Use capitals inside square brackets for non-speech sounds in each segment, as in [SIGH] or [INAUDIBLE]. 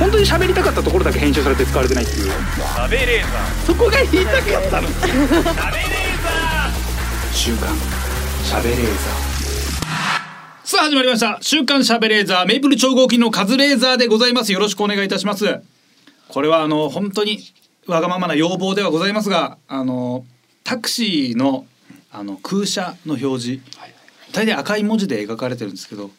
本当に喋りたかったところだけ編集されて使われてないっていう。食べレー。ザそこが言いたかったの。ー食べレー。ザ週刊しゃべれー。さあ始まりました。週刊しゃべレーザー。メイプル超合金のカズレーザーでございます。よろしくお願いいたします。これはあの本当にわがままな要望ではございますがあのタクシーのあの空車の表示。大体赤い文字で描かれてるんですけど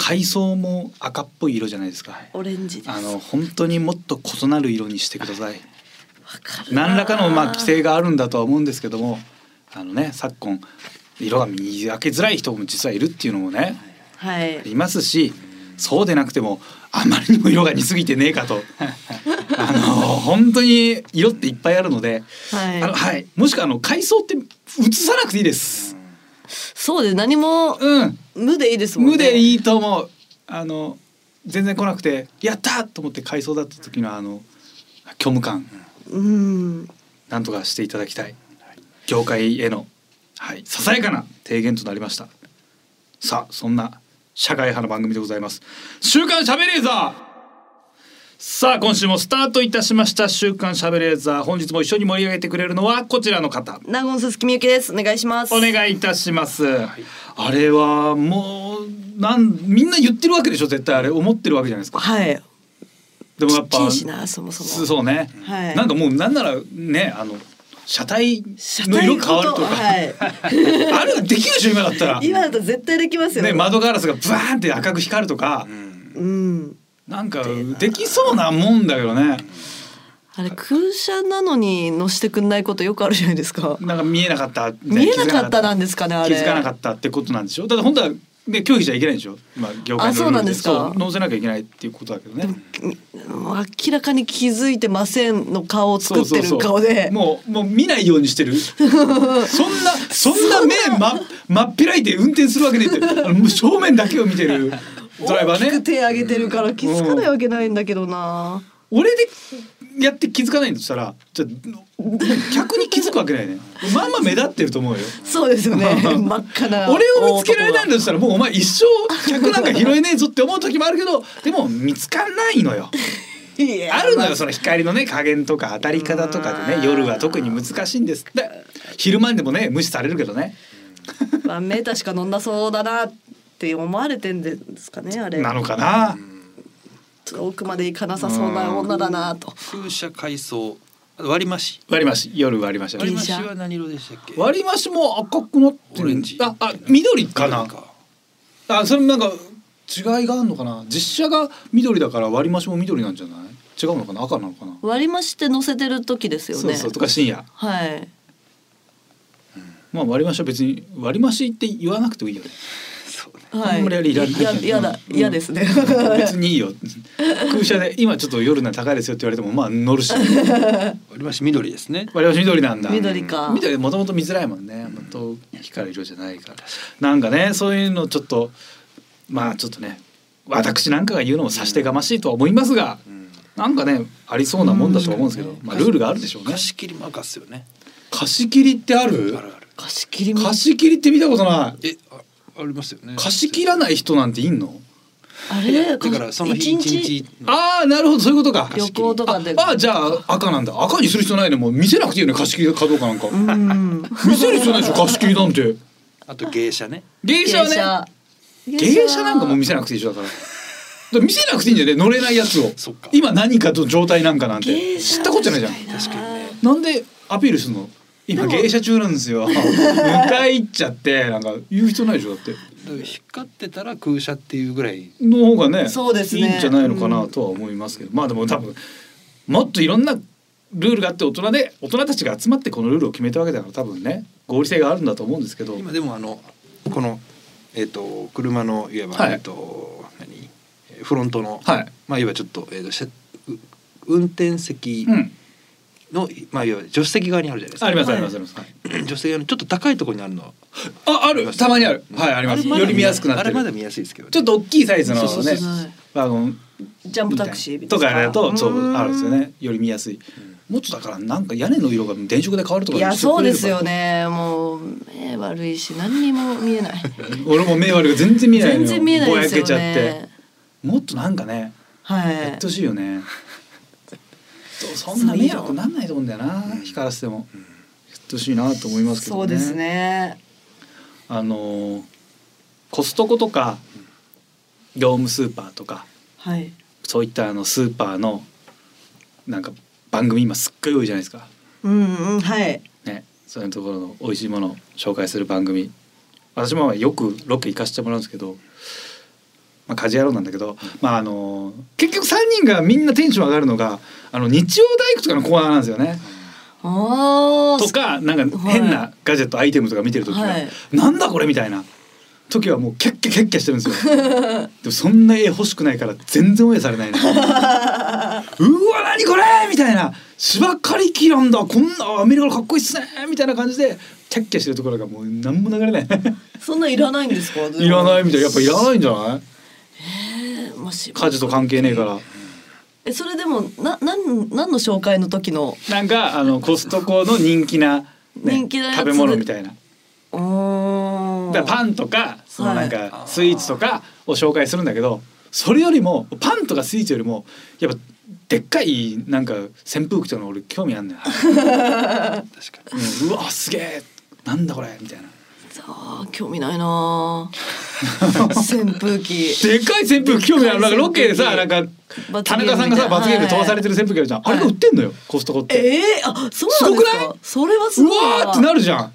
階層も赤っぽい色じゃないですか。オレンジです。あの本当にもっと異なる色にしてください。わかるな。何らかのまあ規制があるんだとは思うんですけどもあのね昨今色が見分けづらい人も実はいるっていうのもねはい。い。ますしそうでなくてもあまりにも色が似すぎてねえかと。[LAUGHS] あの本当に色っていっぱいあるので、はい。あのはい、もしくはあの階層って映さなくていいです。そうです。何もうん、無でいいですもんね。無でい。いいと思う。あの全然来なくてやったと思って階層だった時のあの虚無感うん。なんとかしていただきたい業界への、はい、ささやかな提言となりましたさあそんな社会派の番組でございます週刊しゃべれーザーさあ今週もスタートいたしました週刊しゃべれーザー本日も一緒に盛り上げてくれるのはこちらの方ナゴンススキミユキです。お願いします。お願いいたします、あれはもうなんみんな言ってるわけでしょ絶対あれ思ってるわけじゃないですかはい。でもやっぱそもそも。そうね、はいなんかもうなんならねあの車体の色変わるとか、はい。[LAUGHS] あるできるでしょ今だったら。今だと絶対できますよ。ね窓ガラスがブワーンって赤く光るとか、うん。なんかできそうなもんだけどね。あれ空車なのに乗してくんないことよくあるじゃないですか。なんか見えなかった見えなかったなんですかねあれ。気づかなかったってことなんでしょ？だって本当はね拒否しちゃいけないでしょ？まあ業界のルールですかそう乗せなきゃいけないっていうことだけどね。明らかに気づいてませんの顔を作ってる顔で。もうもう見ないようにしてる。[LAUGHS] そんなそんな目ま真っ開いて運転するわけねえって正面だけを見てるドライバーね大きく。手上げてるから気づかないわけないんだけどな。俺でやって気づかないんだとしたらじゃあ客に気づくわけないねまあまあ目立ってると思うよそうですよね。[LAUGHS] 真っ赤な。俺を見つけられないんだとしたらもうお前一生客なんか拾えねえぞって思う時もあるけどでも見つかんないのよ [LAUGHS] あるのよその光のね加減とか当たり方とかでね夜は特に難しいんですって昼間でもね無視されるけどねまあメーターしか乗んなそうだなって思われてんですかねあれ。なのかな。遠くまで行かなさそうな女だなと。空車階層割り増し？割り増し。夜割り増し。割り増し車は何色でしたっけ？割り増しも赤くなってるああ緑かな。か。あそれもなんか違いがあるのかな？実写が緑だから割り増しも緑なんじゃない？違うのかな？赤なのかな、割り増して乗せてる時ですよね。そうそうとか深夜。はい。まあ割り増しは別に割り増しって言わなくてもいいよねはい。あんまりあれいらない。ややだ。うん。嫌ですね。別にいいよ。空車で今ちょっと夜な高いですよって言われてもまあ乗るし。割 [LAUGHS] 割り増し緑ですね。り増し緑なんだ。緑か。緑もともと見づらいもんね。もと光る色じゃないから。なんかねそういうのちょっとまあちょっとね私なんかが言うのも差し出がましいとは思いますが、なんかねありそうなもんだとは思うんですけど、まあルールがあるでしょうね。貸し切りも赤っすよね。貸し切りってある？あるある。貸し切りも。貸し切りって見たことない。えあありますよね。貸し切らない人なんていんの？あれ？だからその日一日？ああなるほどそういうことか。旅行とかで。ああじゃあ赤なんだ。赤にする必要ないね。もう見せなくていいよね貸し切りかどうかなんか。うん。見せる必要ないでしょ貸し切りなんて。あと芸者ね。芸者はね。芸者。なんかもう見せなくていいでしょだから。見せなくていいんだよね乗れないやつを。今何かと状態なんかなんて。知ったことじゃないじゃん。確かにね。なんでアピールするの？今芸者中なんですよ。[LAUGHS] 迎え行っちゃってなんか言う必要ないでしょだって。だから光ってたら空車っていうぐらいの方がねそうですね。いいんじゃないのかなとは思いますけど、まあでも多分もっといろんなルールがあって大人で大人たちが集まってこのルールを決めたわけだから多分ね合理性があるんだと思うんですけど。今でもあのこのえっ、と車のいわば、はい。えっ、と何？えーフロントの、はい。まあいわばちょっと,、えーとしゃう運転席うんの、まあいわば助手席側にあるじゃないですか。ありますあはいりますあります、はい助手席側のちょっと高いところにあるの。はあある？たまにある。はいあります。より見やすくなってる。あれまだ見やすいですけど、ね、ちょっと大きいサイズのねワゴンジャンプタクシーとかやるとそううんあるんですよね。より見やすい。もっとだからなんか屋根の色が電飾で変わるとかいやそうですよね。もう目悪いし何にも見えない。[LAUGHS] 俺も目悪いが全然見えない全然見えないぼやけちゃって。ねもっとなんかねはい。やってほしいよねそんな迷惑なんないと思うんだよな光らせても。やってほしいなと思いますけどね。そうですね。あのーコストコとか業務スーパーとかはい。そういったあのスーパーのなんか番組今すっごい多いじゃないですか。うんうんはい。ね。そういうところの美味しいものを紹介する番組。私もよくロケ行かせてもらうんですけど、まあ、家事野郎なんだけど、まああの結局3人がみんなテンション上がるのがあの日曜大工とかのコーナーなんですよね。とかなんか変なガジェットアイテムとか見てる時は、はいなんだこれみたいな時はもうキャッキャキャッキャしてるんですよ。[LAUGHS] でもそんな絵欲しくないから全然応援されないね。[LAUGHS] うわ何これみたいな芝刈り機なんだこんなアメリカのかっこいいっすねみたいな感じでキャッキャしてるところがもう何も流れない。そんなんいらないんですか？[LAUGHS] いらないみたいやっぱいらないんじゃない？家事と関係ねえから。えそれでもななん何の紹介の時の？なんかあのコストコの人気な、[LAUGHS] ね、人気食べ物みたいな。うー。んだからパンとかそのなんはかスイーツとかを紹介するんだけどそれよりもパンとかスイーツよりもやっぱでっかいなんか扇風機とかの俺興味あんのよ、[LAUGHS] 確かうん。うわすげえ。なんだこれみたいなあー興味ないな。ー扇風機。でっかい扇風機興味ある。なんかロケでさなんか罰田中さんがさ罰ゲームで飛ばされてる扇風機あるじゃん、あれが売ってんのよコストコって、ええあそうなんですすごくない？かそれはすうごい。わーってなるじゃん。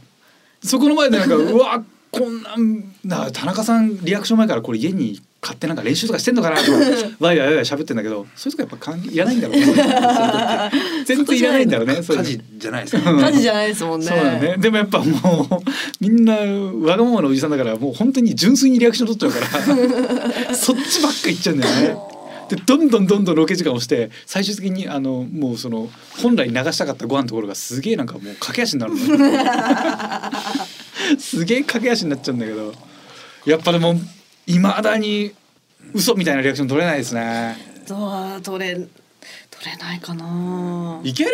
そこの前でなんかうわこんなんな田中さんリアクション前からこれ家に買ってなんか練習とかしてんのかなとかわいわいわい喋ってんだけどそういうとこやっぱ関係いらないんだろうね。[LAUGHS] 全然いらないんだろうね家事じゃないですか。うん。火事じゃないですもんね。そうだね。でもやっぱもうみんなわがままなおじさんだからもう本当に純粋にリアクション取っちゃうから [LAUGHS] そっちばっかいっちゃうんだよね。でどんどんどんどんロケ時間をして最終的にあのもうその本来流したかったご飯のところがすげえなんかもう駆け足になる [LAUGHS] すげえ駆け足になっちゃうんだけどやっぱでもいまだに嘘みたいなリアクション取れないですね。どう取れ取れないかな。いける？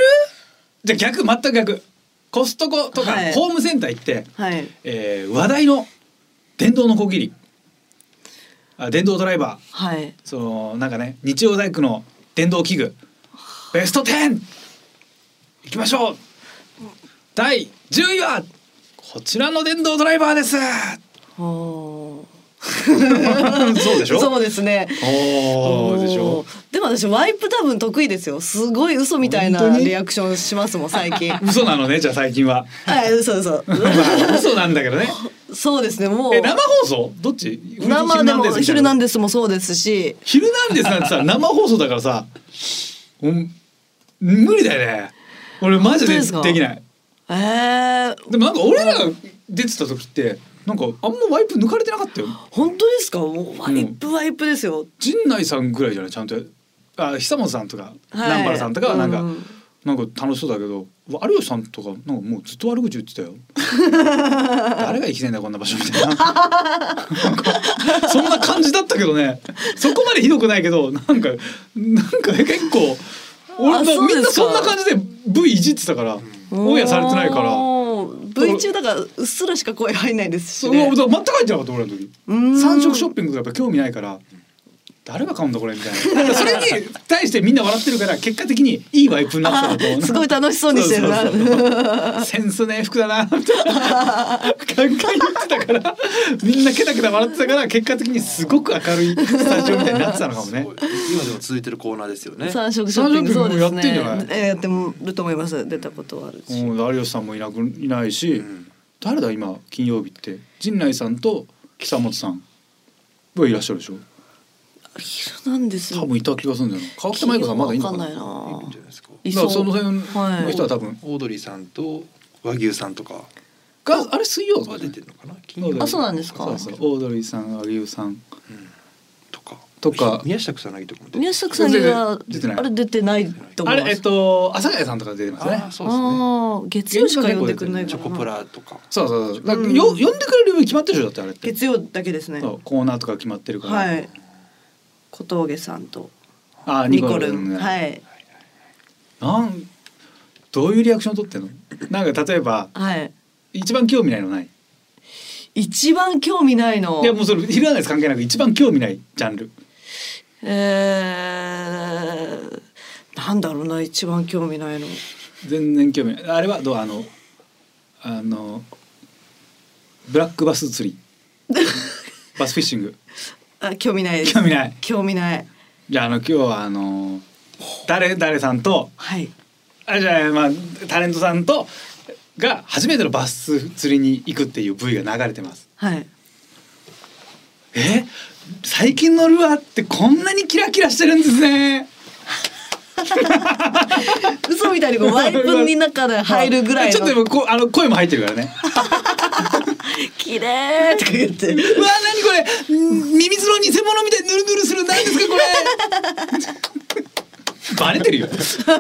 じゃあ逆全く逆。コストコとかはい。ホームセンター行って、はい。えー話題の電動のこぎり。あ電動ドライバー。はい。そのなんかね日曜大工の電動器具。ベスト 10! いきましょう。第10位はこちらの電動ドライバーです [LAUGHS] そうでしょ？そうですね。でしょ？でも私ワイプ多分得意ですよ。すごい嘘みたいなリアクションしますもん最近。[LAUGHS] 嘘なのねじゃあ最近は。はい嘘嘘。[LAUGHS] まあ嘘なんだけどね。そうですねもう。え生放送？どっち？生でも「ヒルナンデデス」もそうですし。ヒルナンデスなんてさ生放送だからさうん無理だよね。俺マジでできない。えー、でもなんか俺らが出てた時ってなんかあんまワイプ抜かれてなかったよ。本当ですか？ワイプワイプですよ、陣内さんぐらいじゃない？ちゃんとあ久本さんとか、はい。南原さんとかはなんか、うんなんか楽しそうだけど有吉さんとかなんかもうずっと悪口言ってたよ。[LAUGHS] 誰が生きてんだよこんな場所みたいな。そんな感じだったけどね。そこまでひどくないけどなんかなんか結構俺あもみんなそんな感じで V いじってたからオンエアされてないから。V 中だからうっすらしか声入んないですしね。全く入ってなかった俺の時。三色ショッピングとかやっぱ興味ないから誰が買うんだこれみたいな。それに対してみんな笑ってるから結果的にいいワイプになったとすごい楽しそうにしてるな。そうそうそうセンスねえ服だなみたいなガンガン言ってたから。みんなケタケタ笑ってたから結果的にすごく明るいスタジオみたいになってたのかもね。今でも続いてるコーナーですよね。三色ショッピングそうです三色ショッピングもやってんじゃない？ね。えーやってると思います。出たことはあるし、うん有吉さんもいなくいないし、うん。誰だ今金曜日って？陣内さんと久本さん。はいらっしゃるでしょヒルナンデス多分いた気がするんだよな。川北麻衣子さんまだいいのかな？わかんないな。いいんじゃないですか？からその辺はいの人は多分オードリーさんと和牛さんとか。があれ水曜はだね出てるのかな？金曜日あそうなんですか？そうそう。オードリーさん和牛さん。うん。とか。とか。宮下草薙とかも出てる。宮下草薙は出てない。あれ出てないと思います。あれえっと阿佐ヶ谷さんとか出てますね。あーそうですね。あー月曜しか呼んでくれないからチョコプラとか。そうそうそう。だからよ呼ん。でくれるように決まってるでしょだってあれって。月曜だけですね。そうコーナーとか決まってるから。はい小峠さんとあーニコルンね。はい。なんどういうリアクション取ってんの？なんか例えばはい。一番興味ないのない？一番興味ないの？いやもうそれ昼なんです関係なく一番興味ないジャンル。えー、なんだろうな一番興味ないの。全然興味ない。あれはどうあのあのブラックバス釣り。[LAUGHS] バスフィッシングあ興味ない。です興味ない。興味ない。じゃああの今日はあの誰誰さんとはい。あじゃあまあタレントさんとが初めてのバス釣りに行くっていう V が流れてます。はい。え？最近のルアーってこんなにキラキラしてるんですね。[LAUGHS] 嘘みたいにこうワイプに中で入るぐらい [LAUGHS] ちょっとでのもこうあの声も入ってるからね [LAUGHS] 綺麗とか言ってうわ何これ？んミミズの偽物みたいにヌルヌルする。何ですかこれ？[LAUGHS] バレてるよ。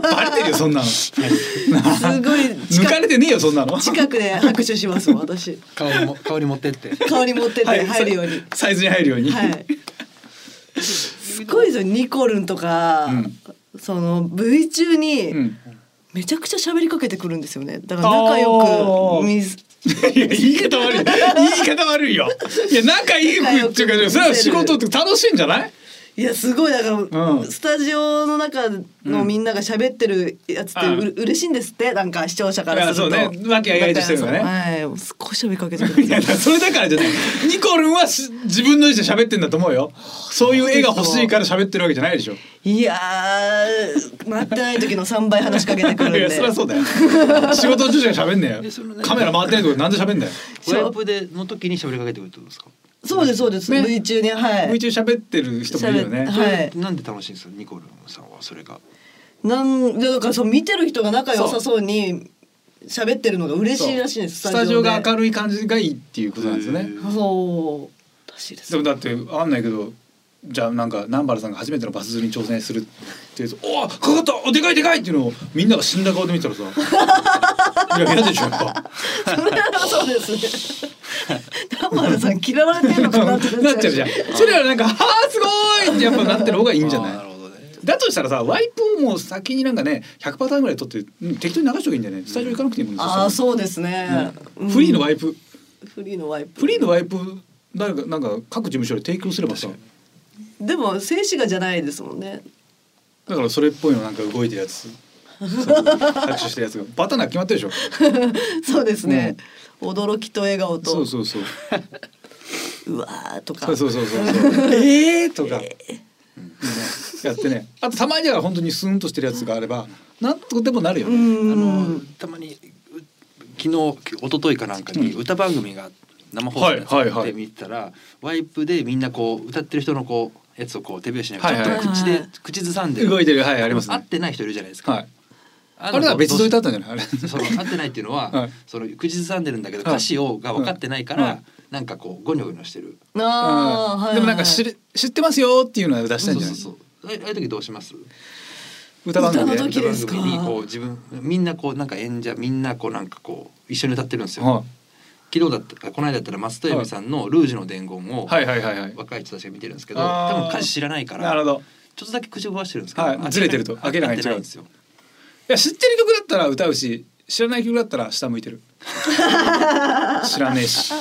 バレてるよそんなの。すすごい [LAUGHS] 抜かれてねえよそんなの。近くで拍手しますもん私。顔も顔に持ってって。顔に持ってってはい入るように。サイズに入るように、はい。すごいですよニコルンとか、うん。その V 中にうん。めちゃくちゃ喋りかけてくるんですよね。だから仲良くいや言い方悪い言い方悪いよいや仲いいっていうかそれは仕事って楽しいんじゃないいやすごいだから、うん。スタジオの中のみんなが喋ってるやつってう、うん嬉しいんですって？なんか視聴者からすると。そうね。和気あいあいとしてるからねはい。もうすっごい喋りかけて。くるそれだからじゃない。ニコルンはし自分の意思で喋ってんだと思うよ。そういう絵が欲しいから喋ってるわけじゃないでしょ。いやー待ってない時の3倍話しかけてくるんで。いやそりゃそうだよ。仕事中しか喋んねえよ。カメラ回ってないとこなんで喋んだよ。ワイプでの時に喋りかけてくるってことですか？そうですそうです、ね。V 中にはい。V 中喋ってる人もいるよね。はい。なんで楽しいんですか？ニコルンさんはそれが。なんでだからそう見てる人が仲良さそうに喋ってるのが嬉しいらしいんですスタジオが明るるい感じがいいっていうことなんですよね。そう。らしいです。でもだってわかんないけどじゃあなんか南原さんが初めてのバス釣りに挑戦するっていうと「おおかかったおでかいでかい!」っていうのをみんなが死んだ顔で見たらさいや嫌でしょやっぱ。それはそうですね。玉原さん嫌われてるのかなって。なっちゃうじゃん。それはなんか「はあすごい!」ってやっぱなってる方がいいんじゃない？あーなるほどね。だとしたらさワイプをもう先になんかね100パターンぐらい取ってうん適当に流しとけばいいんだよねスタジオ行かなくていいもんねああそうですね。らうん。フリーのワイプ。フリーのワイプ。フリーのワイプ誰かなんか各事務所で提供すればさでも静止画じゃないですもんね。だからそれっぽいのなんか動いてるやつ。[LAUGHS] 拍手してるやつが。パターンが決まってるでしょ。[LAUGHS] そうですね、驚きと笑顔と。そうそうそう。[LAUGHS] うわーとか。そうそうそうそう。えーとか、うん。ね。やってね。あとたまには本当にスーンとしてるやつがあればなんとでもなるようね、ん。あのたまにう昨日一昨日かなんかに歌番組が生放送のやつはいはいはい。で見てたらワイプでみんなこう歌ってる人のこうやつをこう手拍子しながらはいはい。ちょっと口ではいはい。口ずさんでる動いてるはいありますね。合ってない人いるじゃないですか。はい。ああれは別撮りだったんじゃない？あれ。その合ってないっていうのは、はい。その口ずさんでるんだけどはい。歌詞をが分かってないから、はい。なんかこうゴニョゴニョしてる。あー、はいでもなんか知る知ってますよっていうのは出したんじゃない？そうそうそう。あああいう時どうします？歌番組で。歌の時ですか？歌番組にこう自分みんなこうなんか演者みんなこうなんかこう一緒に歌ってるんですよ。は昨日だったこの間だったら松任谷由実さんのルージュの伝言を、若い人たちが見てるんですけど、多分歌詞知らないからなるほど。ちょっとだけ口を動かしてるんですけど、はいずれてると。明らかに違う合ってないんですよ。いや知ってる曲だったら歌うし知らない曲だったら下向いてる。[LAUGHS] 知らねえし。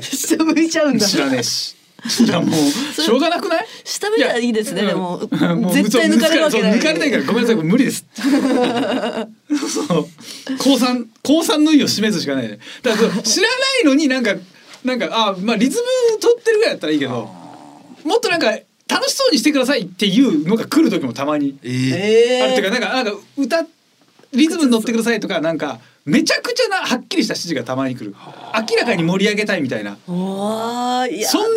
下向いちゃうんだ。知らねえしいやもうしょうがなくない？下向いたらいいですねやでもうんもう絶対抜かれるわけない。抜かれないからごめんなさい無理です。そう。高三高三の意を示すしかないね。だから知らないのになんかなんかあまあリズム取ってるぐらいだったらいいけどもっとなんか楽しそうにしてくださいっていうのが来る時もたまにえー。えあるっていうかなんかなんか歌リズムに乗ってくださいとかなんかめちゃくちゃなはっきりした指示がたまに来る。明らかに盛り上げたいみたいな。そん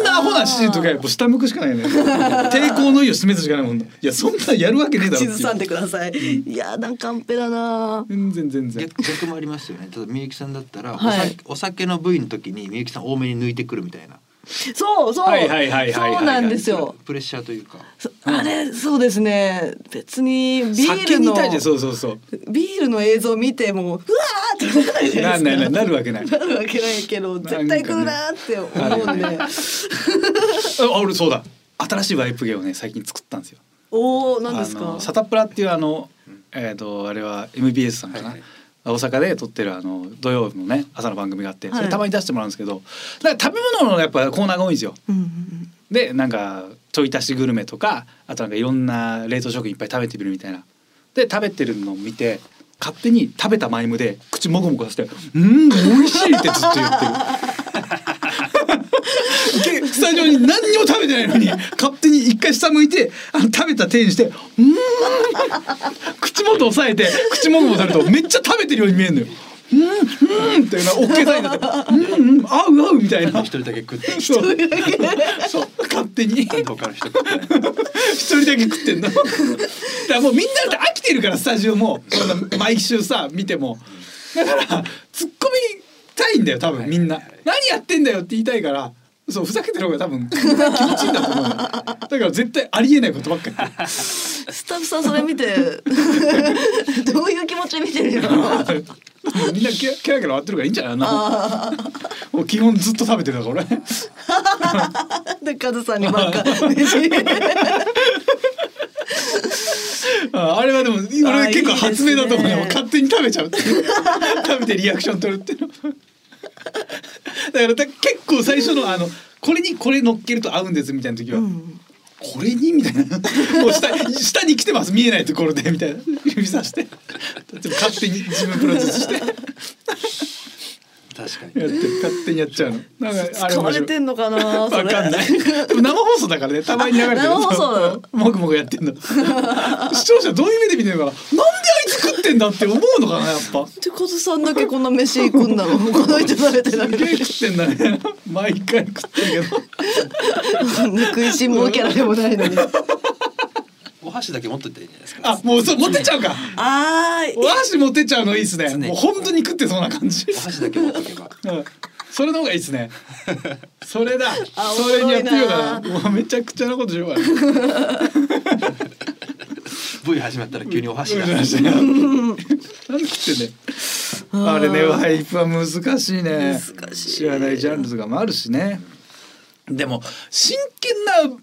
なアホな指示とかやっぱ下向くしかないね。[LAUGHS] 抵抗の意を示すしかないもんいやそんなやるわけねえだろ。っていう口ずさんでください。いやなんかカンペだな全然全然。逆逆もありますよね。ただみゆきさんだったら、はい。お酒お酒の部位の時にみゆきさん多めに抜いてくるみたいな。そうそう。はいはいはいはいはい。そうなんですよ。プレッシャーというか。そあれそうですね。別にビールの。酒に対してそうそうそう。ビールの映像見てもうわーってならないじゃなないですか。んないななるわけない。なるわけないけど絶対来るなって思うんで、あ [LAUGHS] 俺そうだ。新しいワイプ芸をね最近作ったんですよ。おお何ですか？サタプラっていうあのえっ、とあれは MBS さんかな、はいはい大阪で撮ってるあの土曜日のね朝の番組があってそはい。れたまに出してもらうんですけどだから食べ物のやっぱコーナーが多いんですよ。うんうんでなんかちょい足しグルメとかあとなんかいろんな冷凍食品いっぱい食べてみるみたいな。で食べてるのを見て勝手に食べたマイムで口もごもごさせて「うん美味しい」ってずっと言ってる。でスタジオに何にも食べてないのに勝手に一回下向いてあの食べた手にして「うん」口元押さえて口もごもごされるとめっちゃ食べてるように見えるのよ。うんうんっていうのは OK サインだってうんうん合う合うみたいな。一人だけ食ってるそう。そう勝手に。一人だけ食ってんの。だからもうみんなだって飽きてるからスタジオも。そんな毎週さ見ても。だから突っ込みたいんだよ多分みんな。何やってんだよって言いたいからそうふざけてる方が多分気持ちいいんだと思うよ。だから絶対ありえないことばっかりスタッフさんそれ見て [LAUGHS] どういう気持ちで見てるの？みんなキラキラキラ笑ってるからいいんじゃない？なもう基本ずっと食べてるだから俺。でカズさんにばっか。飯 [LAUGHS] ああれはでもあ俺結構発明だと思うよ。ね。勝手に食べちゃう食べてリアクション取るっていうの。だからだ結構最初のあのこれにこれ乗っけると合うんですみたいな時は、これにみたいな。もう下下に来てます。見えないところでみたいな。指さして勝手に自分プロデュースして確かにる勝手にやっちゃうのなんかあれ使われてんのかなわそれかんない。でも生放送だからね、[LAUGHS] たまに流れてる。生放送なのもぐもぐやってんの。視聴者どういう目で見てるのかな。なんであいつ食ってんだって思うのかな、やっぱ。でカズさんだけこんな飯行くんだろうこの人食べてないすげえ食ってんだね。毎回食ってるけど。[LAUGHS] 食いしん坊キャラでもないのにお箸だけ持っといていいんじゃないですかあ、もうそう持ってっちゃうか。あーお箸持ってっちゃうのいいですね。もう本当に食ってそうな感じ。お箸だけ持っとけば [LAUGHS] うん。それの方がいいですね。[LAUGHS] それだ。あそれにやってみよな。おもうめちゃくちゃなことしようかな。[LAUGHS] V 始まったら急にお箸がなんで食ってんだよ。あれね、ワイプは難しいね。難しい知らないジャンルとかもあるしね。でも真剣な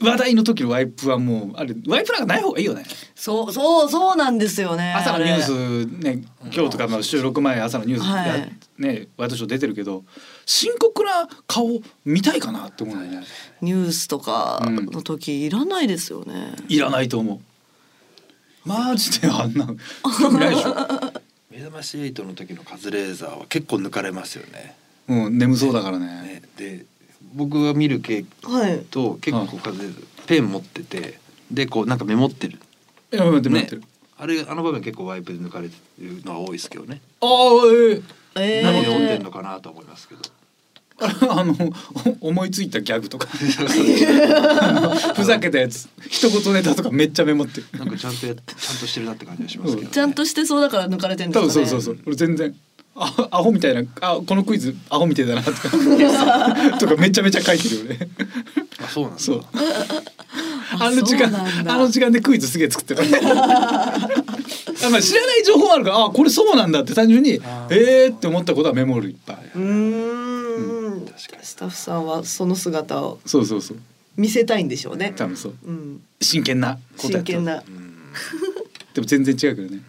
話題の時のワイプはもうあれワイプなんかない方がいいよね。そうそうそうなんですよね朝のニュースね今日とかまあ収録前朝のニュースや、はいねワイドショー出てるけど深刻な顔見たいかなって思うね。ニュースとかの時いらないですよね、いらないと思う。マジであんな興味ないでしょ。目覚まし8の時のカズレーザーは結構抜かれますよねうん眠そうだからね。ねで僕が見る系はい。と結構カズレーザーペン持っててでこうなんかメモってる。いや待って待ねって。る。あれあの場面結構ワイプで抜かれてるのは多いですけどね。ああえええ何を読んでんーのかなと思いますけど。[LAUGHS] あのお思いついたギャグとか。[LAUGHS] [LAUGHS] ふざけたやつ。一言ネタとかめっちゃメモってる。なんかちゃんとやってちゃんとしてるなって感じがしますけど、ね、ちゃんとしてそうだから抜かれてんです多かね。分そうそうそう。俺全然あアホみたいなあこのクイズアホみたいだなとか。[LAUGHS] とかめちゃめちゃ書いてるよね。あそうなんだ。そう。ああの時間あの時間でクイズすげえ作ってるあ、まあ、知らない情報もあるからあこれそうなんだって単純にえーって思ったことはメモるいっぱいうーん。確かに。スタッフさんはその姿をそうそうそう。見せたいんでしょうね。多分そう。うん。真剣な真剣な。うんでも全然違うけどね。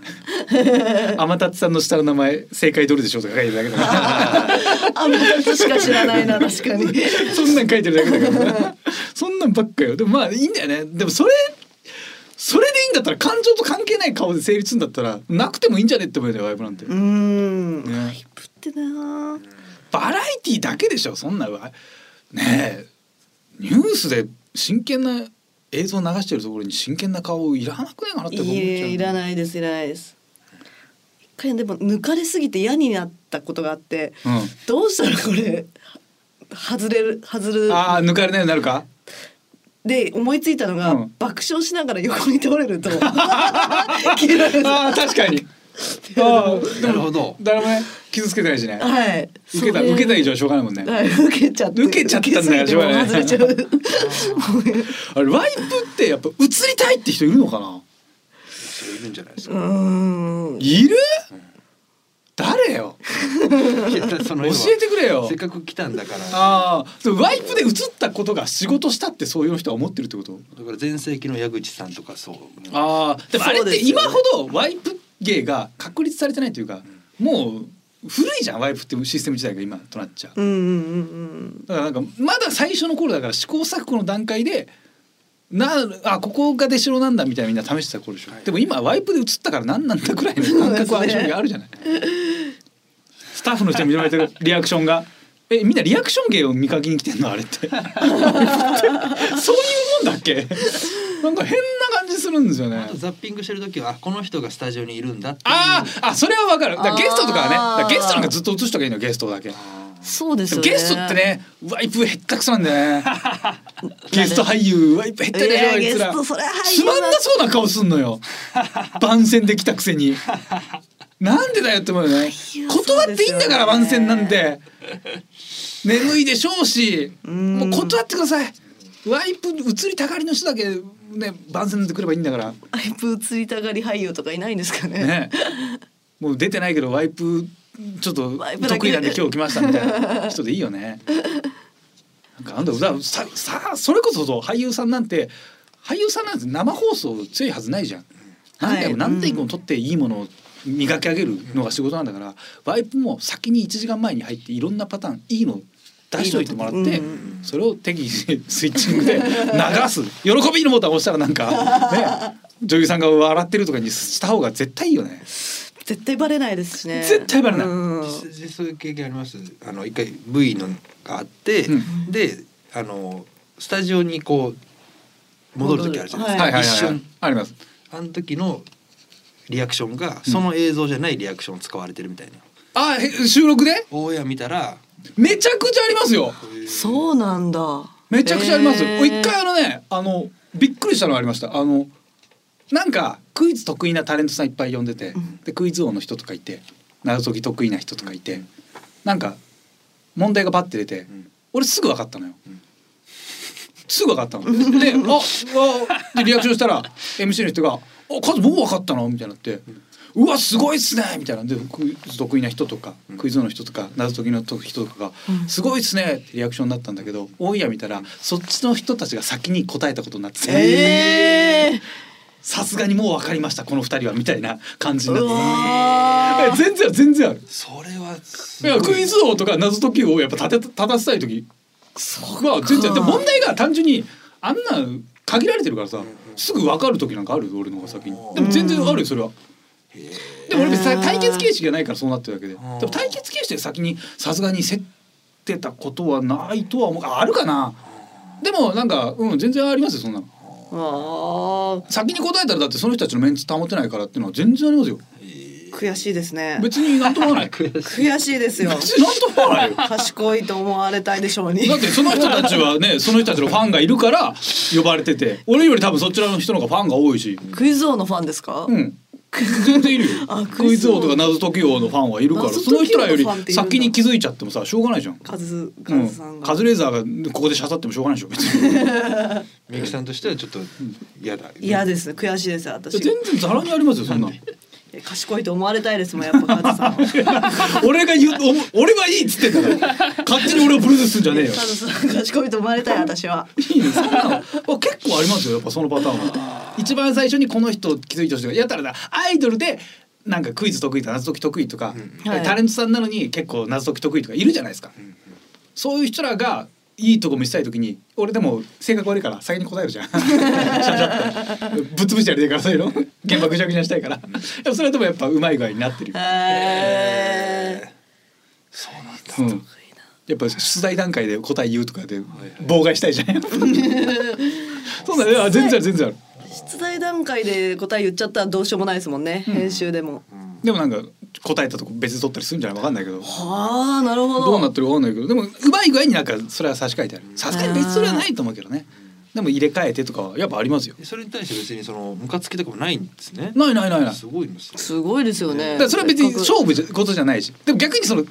[LAUGHS] 天達さんの下の名前正解どれでしょうとか書いてるだけだから。あんまりしか知らないな確かに。[LAUGHS] そんなん書いてるだけだから。そんなんばっかよ。でもまあいいんだよね。でもそれそれでいいんだったら感情と関係ない顔で成立するんだったらなくてもいいんじゃねって思うよねワイプなんて、うーん。ね。ワイプってなバラエティーだけでしょそんなわねえ。ニュースで真剣な映像流してるところに真剣な顔いらなくねえかなって思っちゃう。いえいらないですいらないです。一回でも抜かれすぎて嫌になったことがあってうん。どうしたらこれ外れる外る？ああ抜かれないようになるか？で思いついたのが、うん。爆笑しながら横に倒れると。[LAUGHS] [LAUGHS] 切られる。ああ確かにああ [LAUGHS] なるほど。誰もね傷つけてないしね。はい。受けた受けた以上しょうがないもんね。はい受けちゃって。受けちゃったんだよ受けすぎてもう外れちゃうあれワイプってやっぱ映りたいって人いるのかな？それいるんじゃないですうか、ーんいる？誰よ？いやその教えてくれよ。せっかく来たんだから。ああそうワイプで映ったことが仕事したってそういう人は思ってるってこと？だから前世紀の矢口さんとかそうああでもあれっそうで今ほどワイプ芸が確立されてないというか、もう古いじゃんワイプっていうシステム自体が今となっちゃう。だからなんかまだ最初の頃だから試行錯誤の段階でなあここが出城なんだみたいなみんな試してた頃でしょ、はい。でも今ワイプで映ったから何なんだくらいの感覚はあるじゃない、[LAUGHS] スタッフの人に認められてるリアクションが [LAUGHS] えみんなリアクション芸を見かけに来てんのあれって。[LAUGHS] そういうもんだっけ？なんか変なするんですよね。あとザッピングしてる時はあこの人がスタジオにいるんだっていう。あーあそれはわかる。だゲストとかはねゲストなんかずっと映しとけばいいのよゲストだけ。そうですよね。ゲストってねワイプへったくそなんだよね。[LAUGHS] ゲスト俳優ワイプへったくそあいつら。ゲストそれ俳優つまんなそうな顔すんのよ。番宣できたくせに。なんでだよって思うよね。優断っていいんだから番宣なんでて。眠いでしょうしん。もう断ってください。ワイプ映りたがりの人だけね番宣で来ればいいんだから。ワイプ映りたがり俳優とかいないんですかね。ね。もう出てないけどワイプちょっと得意なんで今日来ましたみたいな。人でいいよね。なんかなんだだささそれこそ俳優さんなんて俳優さんなんて生放送強いはずないじゃん。何回も何テイクも撮っていいものを磨き上げるのが仕事なんだから、ワイプも先に1時間前に入っていろんなパターンいいの出しといてもらって、それを適宜スイッチングで流す。喜びのボタンを押したらなんか [LAUGHS] ね女優さんが笑ってるとかにした方が絶対いいよね。絶対バレないですしね。絶対バレない。うん。実際そういう経験あります？あの一回 V のがあって、うん。であのスタジオにこう戻る時あるじゃないですか、はい。はいはい、一はい。瞬、あります。あの時のリアクションがその映像じゃないリアクション使われてるみたいな、あへ収録で？オンエア見たらめちゃくちゃありますよ。そうなんだめちゃくちゃあります。へー一回あのねあのびっくりしたのがありました。あのなんかクイズ得意なタレントさんいっぱい呼んでて、でクイズ王の人とかいて謎解き得意な人とかいて、なんか問題がパッて出て、ん俺すぐ分かったのよ。んすぐ分かったの。[LAUGHS] で、あ、あ、でリアクションしたら MC の人が、あ、カズもう分かったの？みたいになって。うわすごいっすね！みたいな。でクイズ得意な人とか、クイズ王の人とか謎解きの人とかが「すごいっすね」ってリアクションになったんだけどオンエア見たらそっちの人たちが先に答えたことになっててええさすがにもう分かりましたこの二人はみたいな感じになっうて全然ある全然ある。それはすい。やクイズ王とか謎解き王をやっぱ立て立たせたい時は全然。で問題が単純にあんな限られてるからさすぐ分かる時なんかある？よ俺の方が先に。でも全然あるよそれは。でも俺別に対決形式がないからそうなってるだけで。でも対決形式で先にさすがに競ってたことはないとは思うああるかなでもなんかうん全然ありますよそんなの先に答えたらだってその人たちのメンツ保てないからっていうのは全然ありますよ悔しいですね別になんともない別悔しいですよになんともないよ賢いと思われたいでしょうにだってその人たちはねその人たちのファンがいるから呼ばれてて俺より多分そちらの人の方がファンが多いしクイズ王のファンですか、うん全然いるよ。[LAUGHS] あクイズ王。とか謎解き王のファンはいるから謎その人らより先に気づいちゃってもさしょうがないじゃんカズカうん。ズさん。が、カズレーザーがここでしゃさってもしょうがないでしょ別に。みゆきさんとしてはちょっと嫌だ、嫌です。悔しいです私全然ざらにありますよそんな [LAUGHS] 賢いと思われたいですもんやっぱカズさんは。[LAUGHS] 俺が言うお俺はいいっつってんだから勝手に俺をプロデュースすんじゃねえよ。カズさん賢いと思われたい私は。いいね。そんなの。あ結構ありますよやっぱそのパターンは。一番最初にこの人気づいた人が。やったらなアイドルでなんかクイズ得意とか謎解き得意とか、はい。タレントさんなのに結構謎解き得意とかいるじゃないですか、そういう人らがいいとこ見せたい時に俺でも性格悪いから先に答えるじゃん。[LAUGHS] ぶっ潰してやりたいからそういうの。現場ぐちゃぐちゃにしたいから。でもそれでもやっぱうまい具合になってるそうなんだ。うん、やっぱ出題段階で答え言うとかで妨害したいじゃん。[LAUGHS] そうだね、あ全然ある全然ある。ー出題段階で答え言っちゃったらどうしようもないですもんね、編集でも。でもなんか答えたとこ別で取ったりするんじゃないわかんないけど。はあなるほど。どうなってるかわかんないけど、でもうまい具合になんかそれは差し替えてある。さすがに別にそれはないと思うけどね。でも入れ替えてとかはやっぱありますよ。それに対して別にそのムカつきとかもないんですね。ないないないない。すごいんですよすごいですよねそれは別に勝負ことじゃないし。でも逆にその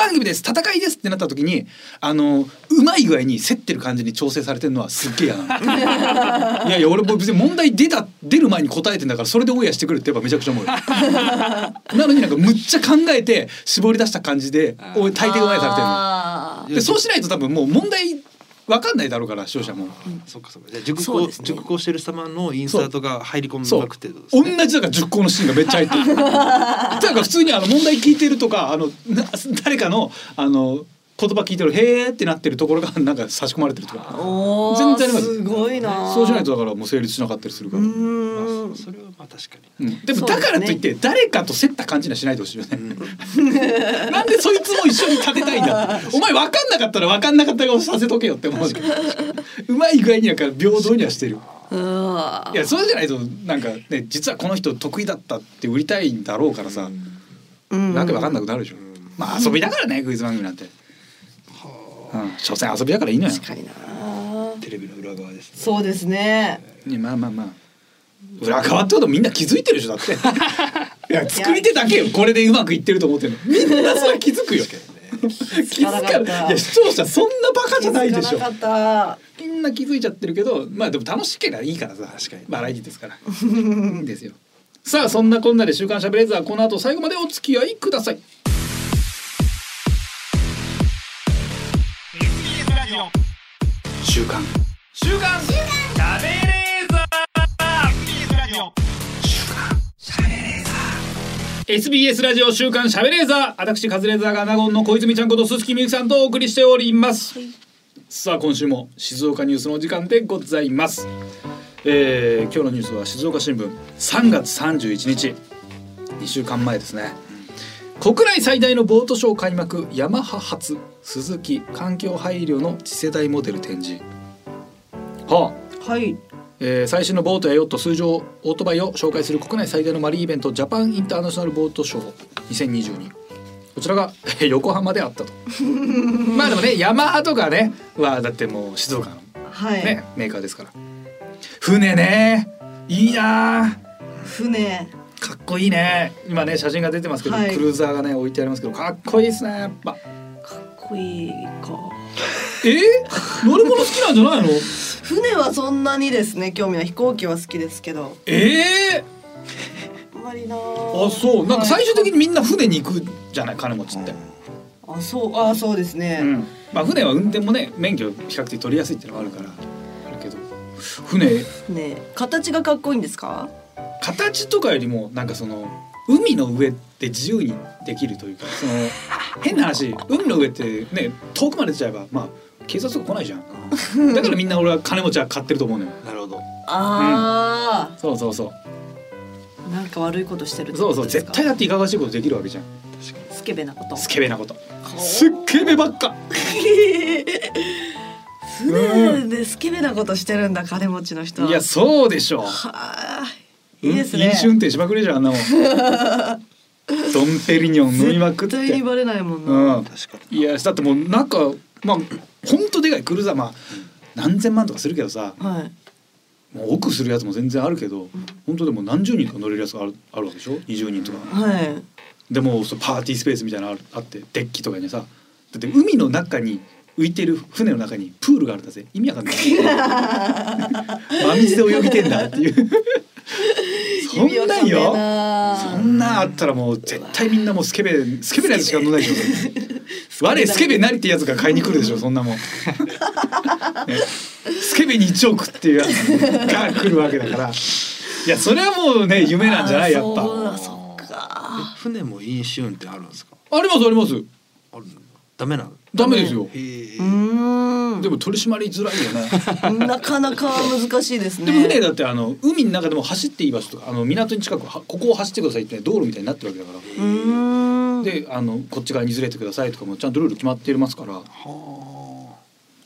番組です。戦いですってなった時にあのうまい具合に競ってる感じに調整されてるのはすっげえ嫌なの。[LAUGHS] いやいや俺も別に問題出た出る前に答えてんだからそれでオンエアしてくるってやっぱめちゃくちゃ思うよなのになんかむっちゃ考えて絞り出した感じでお大抵オンエアされてるのでそうしないと多分もう問題わかんないだろうから視聴者も。そっかそっか。じゃあ熟考、ね。熟考してる様のインサートが入り込そう。まくってるってこと同じだから熟考のシーンがめっちゃ入ってる。[LAUGHS] だから普通にあの問題聞いてるとかあのな誰かのあの言葉聞いてるへーってなってるところがなんか差し込まれてるとか。[LAUGHS] 全然ありますすごいなそうしないとだからもう成立しなかったりするから。ううんーんそれはまあ確かに、でもだからといって誰かと競った感じにはしないでほしいよね。う [LAUGHS] んなんでそいつも一緒に立てたいんだって。お前分かんなかったら分かんなかった顔させとけよって思う。うまい具合にはから平等にはしてる。いやそうじゃないとなんかね実はこの人得意だったって売りたいんだろうからさ、うんわけわかんなくなるでしょ。まあ遊びだからねクイズ番組なんて。うん、所詮遊びだからいいのよ。確かになテレビの裏側ですねそうですねいやまあまあまあ。裏側ってことみんな気づいてるでしょだって。[LAUGHS] いや作り手だけよこれでうまくいってると思ってるの。みんなそれ気づくよ。気づかかないや視聴者そんなバカじゃないでしょ気づ。かなかっみんな気づいちゃってるけどまあでも楽しければいいからさ確かにバラエティですから [LAUGHS] ですよさあそんなこんなで「週刊しゃべれーザー」この後最後までお付き合いください週刊週刊しゃべれーザー。SBS ラジオ週刊しゃべれーザー。私カズレーザーが納言の小泉ちゃんこと鈴木みゆきさんとお送りしております、さあ今週も静岡ニュースのお時間でございます、えー、今日のニュースは静岡新聞。3月31日。2週間前ですね。国内最大のボートショー開幕ヤマハ発鈴木環境配慮の次世代モデル展示。はあ。たはい。えー最新のボートやヨット通常オートバイを紹介する国内最大のマリンイベントジャパンインターナショナルボートショー2022こちらがえー横浜であったと。[LAUGHS] まあでもねヤマハとかねはだってもう静岡のはい、ね、メーカーですから。船ね。いいなあ。船かっこいいね。今ね写真が出てますけど、はい。クルーザーがね置いてありますけどかっこいいですねやっぱ。かっこいいか。え？ー、乗り物好きなんじゃないの？船はそんなにですね興味は飛行機は好きですけど。え？えあんまりな。ー、あそう。なんか最終的にみんな船に行くじゃない金持ちって、あそう。あそうですね、うん、まあ船は運転もね免許比較的取りやすいっていうのがあるからあるけど。船？ね形がかっこいいんですか？形とかよりもなんかその海の上って自由にできるというかその変な話海の上ってね遠くまで出ちゃえばまあ警察とか来ないじゃん。[LAUGHS] だからみんな俺は金持ちは買ってると思うのよ。なるほど。あそうそうそう。あ、なんか悪いことしてるそうそう絶対だっていかがわしいことできるわけじゃん。スケベなこと？スケベなこと。スッケベばっか。[LAUGHS] 船でスケベなことしてるんだ金持ちの人は。いやそうでしょ。うはあいいですね。飲酒運転しまくりじゃんあんなもん。[LAUGHS] ドンペリニョン飲みまくって。絶対にバレないもんな、うん。確かいやだってもうなんかまあほんとでかいクルーザーまあ何千万とかするけどさはい。もう奥するやつも全然あるけど本当でも何十人とか乗れるやつがあるあるわけでしょ？20人とか。はい。でもそうパーティースペースみたいなのあるあってデッキとかにさだって海の中に浮いてる船の中にプールがあるんだぜ。意味わかんない。[LAUGHS] 真水で泳ぎてんだっていうそんなんよ？そんなんあったらもう絶対みんなもうスケベスケベなやつしか乗んないでしょ。我スケベなりってやつが買いに来るでしょそんなもん、[LAUGHS] ね。スケベに1億っていうやつが来るわけだから。いやそれはもうね夢なんじゃない？やっそうぱだそっか。に船も飲酒運転あるんですか？ありますあります。あるダメなの？ダメですよ。でも取り締まりづらいよね。[LAUGHS] なかなか難しいですね。でも船だってあの海の中でも走っていい場所とかあの港に近くはここを走ってくださいってね道路みたいになってるわけだから。であのこっち側にずれてくださいとかもちゃんとルール決まってますから。は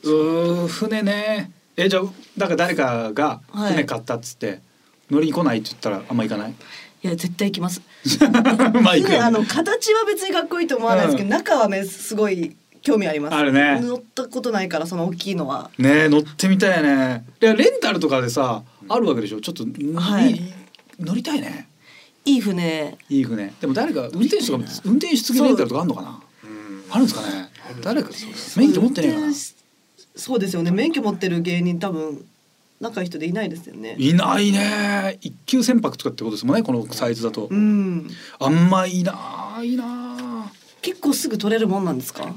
うー船ね。えじゃあだから誰かがはい。船買ったっつって、乗りに来ないって言ったらあんま行かない？いや絶対行きます。[LAUGHS] まあ行くよ、船あのね、形は別にかっこいいと思わないですけど、うん。中はねすごい興味あります。あるね。乗ったことないからその大きいのは。ね乗ってみたいね。でレンタルとかでさあるわけでしょ？ちょっと、はい。い乗りたいね。いい船。いい船。でも誰か運転手とか運転手付きレンタルとかあんのかな？う。んあるんですかね？誰か免許持ってねえかな？そうですよね。免許持ってる芸人多分仲いい人でいないですよね。いないね。一級船舶とかってことですもんねこのサイズだと、うん。あんまいないな結構すぐ取れるもんなんですか？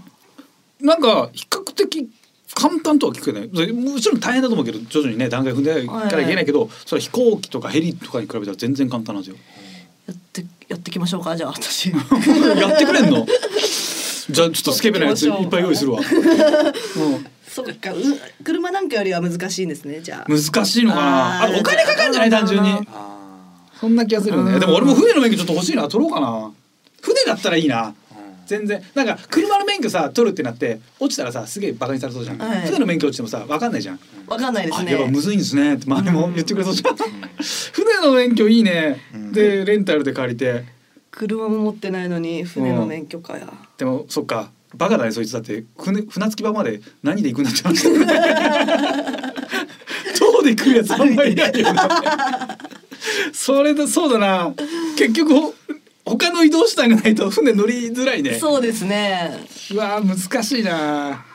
なんか比較的簡単とは聞くけどねでもちろん大変だと思うけど徐々にね段階踏んでいかなきゃいけないけど、それは飛行機とかヘリとかに比べたら全然簡単なんですよ。やってやってきましょうかじゃあ私 [LAUGHS] やってくれんの？[LAUGHS] じゃあちょっとスケベなやついっぱい用意するわ。うんそっかう車なんかよりは難しいんですねじゃあ難しいのかな。あお金かかるんじゃない単純に。あそんな気がするよね。でも俺も船の免許ちょっと欲しいな取ろうかな。船だったらいいな。全然。なんか車の免許さ取るってなって落ちたらさすげえバカにされそうじゃん、はい。船の免許落ちてもさわかんないじゃん、わかんないですね。あやっぱむずいんですね。って周りも言ってくれそうじゃん、船の免許いいね、ん。でレンタルで借りて。車も持ってないのに船の免許かや、でもそっか。バカだねそいつ。だって船船着き場まで何で行くんだって話だよね。[LAUGHS] 塔で来るやつあんまりいないよね。[LAUGHS] それだそうだな。結局ほ他の移動手段がないと船乗りづらいね。そうですね。うわー難しいな。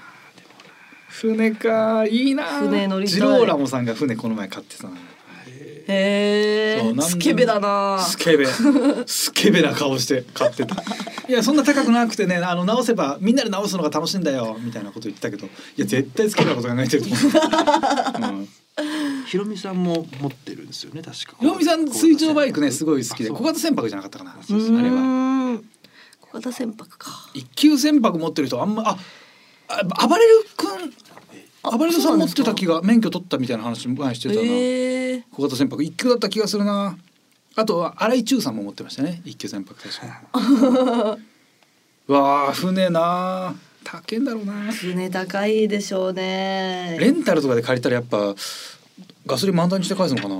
船かいいな。船乗りジローラモさんが船この前買ってたなへえスケベだな。スケベ。スケベな顔して買ってた。いやそんな高くなくてねあの直せばみんなで直すのが楽しいんだよみたいなこと言ってたけど。いや絶対スケベなこと考えてると思う、[LAUGHS] うんひろみさんも持ってるんですよね確か。ひろみさん水上バイクねすごい好きで小型船舶じゃなかったかな。あれは。は小型船舶か。一級船舶持ってる人あんまああ暴れる君あ暴れるさん持ってた気が免許取ったみたいな話前してたな、小型船舶。一級だった気がするな。あとは荒井中さんも持ってましたね。一級船舶確か。に [LAUGHS] わあ船な。高いんだろうな。船高いでしょうね。レンタルとかで借りたらやっぱガソリン満タンにして返すのかな？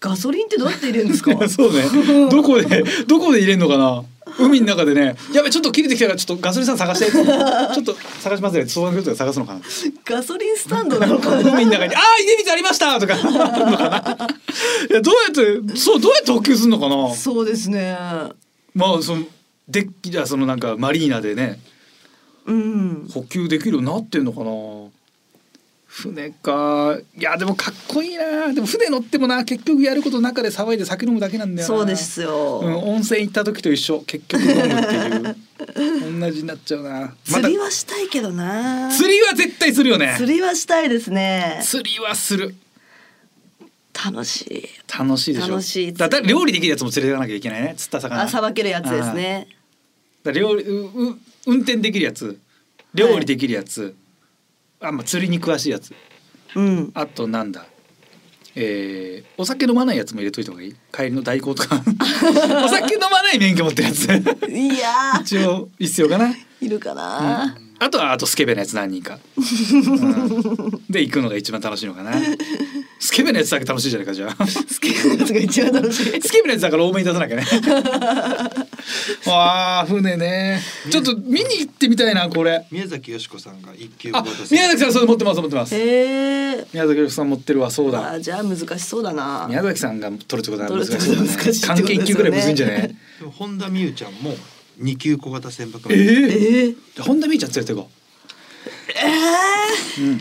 ガソリンってどうやって入れるんですか？[LAUGHS] そうね。どこで [LAUGHS] どこで入れんのかな？海の中でね。やべちょっと切れてきたからちょっとガソリンさん探して。ちょっと探しますね。相談所で探すのかな？ガソリンスタンドなのかな？海の中に「ああ出水ありました!」とか。[LAUGHS] かな？いやどうやってそうどうやって補給するのかな？そうですね。まあそのデッキじゃそのなんかマリーナでね。うん。補給できるようになってんのかな？船か。いやでもかっこいいな。でも船乗ってもな結局やること中で騒いで酒飲むだけなんだよな。そうですよ、うん、温泉行った時と一緒。結局飲むっていう。同じになっちゃうな。また釣りはしたいけどな。釣りは絶対するよね。釣りはしたいですね。釣りはする。楽しい。楽しいでしょ。楽しいだだ料理できるやつも連れてかなきゃいけないね。釣った魚。あさばけるやつですね。だ料理うう運転できるやつ。料理できるやつ、あまあ釣りに詳しいやつ。うん。あとなんだ。えー、お酒飲まないやつも入れといた方がいい。帰りの代行とか。[LAUGHS] お酒飲まない免許持ってるやつ。いや一応必要かな。ーいるかな、あとはあとスケベなやつ何人か、うん。で行くのが一番楽しいのかな。スケベなやつだけ楽しいじゃないかじゃあ。スケベなやつが一番楽しい。スケベなやつだから多めに出さなきゃね。わあ船ね。ちょっと見に行ってみたいなこれ。宮崎美子さんが一級あ宮崎さんそれ持ってます持ってます。へえ宮崎さん持ってるわそうだ。あじゃあ難しそうだな。宮崎さんが取るってことは難しい。ってこと関係一級ぐらいむずいんじゃない？本田美優ちゃんも二級小型船舶えええー、本田美ちゃん連れてこえう、うん、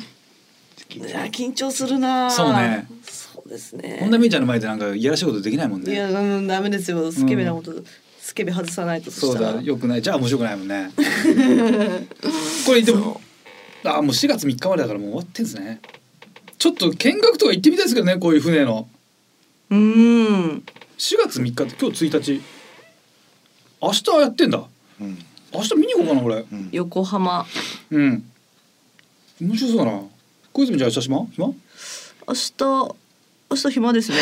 ー、いや緊張するな。そうね。そうですね。本田美ちゃんの前でなんかいやらしいことできないもんね。いやうんダメですよ。スケベなこと、スケベ外さないとそうしたら。だよくない。じゃあ面白くないもんね。[LAUGHS] これでもあもう4月3日までだからもう終わってんですね。ちょっと見学とか行ってみたいですけどねこういう船の。うーん。4月3日って今日1日？明日やってんだ。うん。明日見に行こうかな俺。うん。横浜。うん。面白そうだな。小泉じゃあ明日島暇？明日明日暇ですね。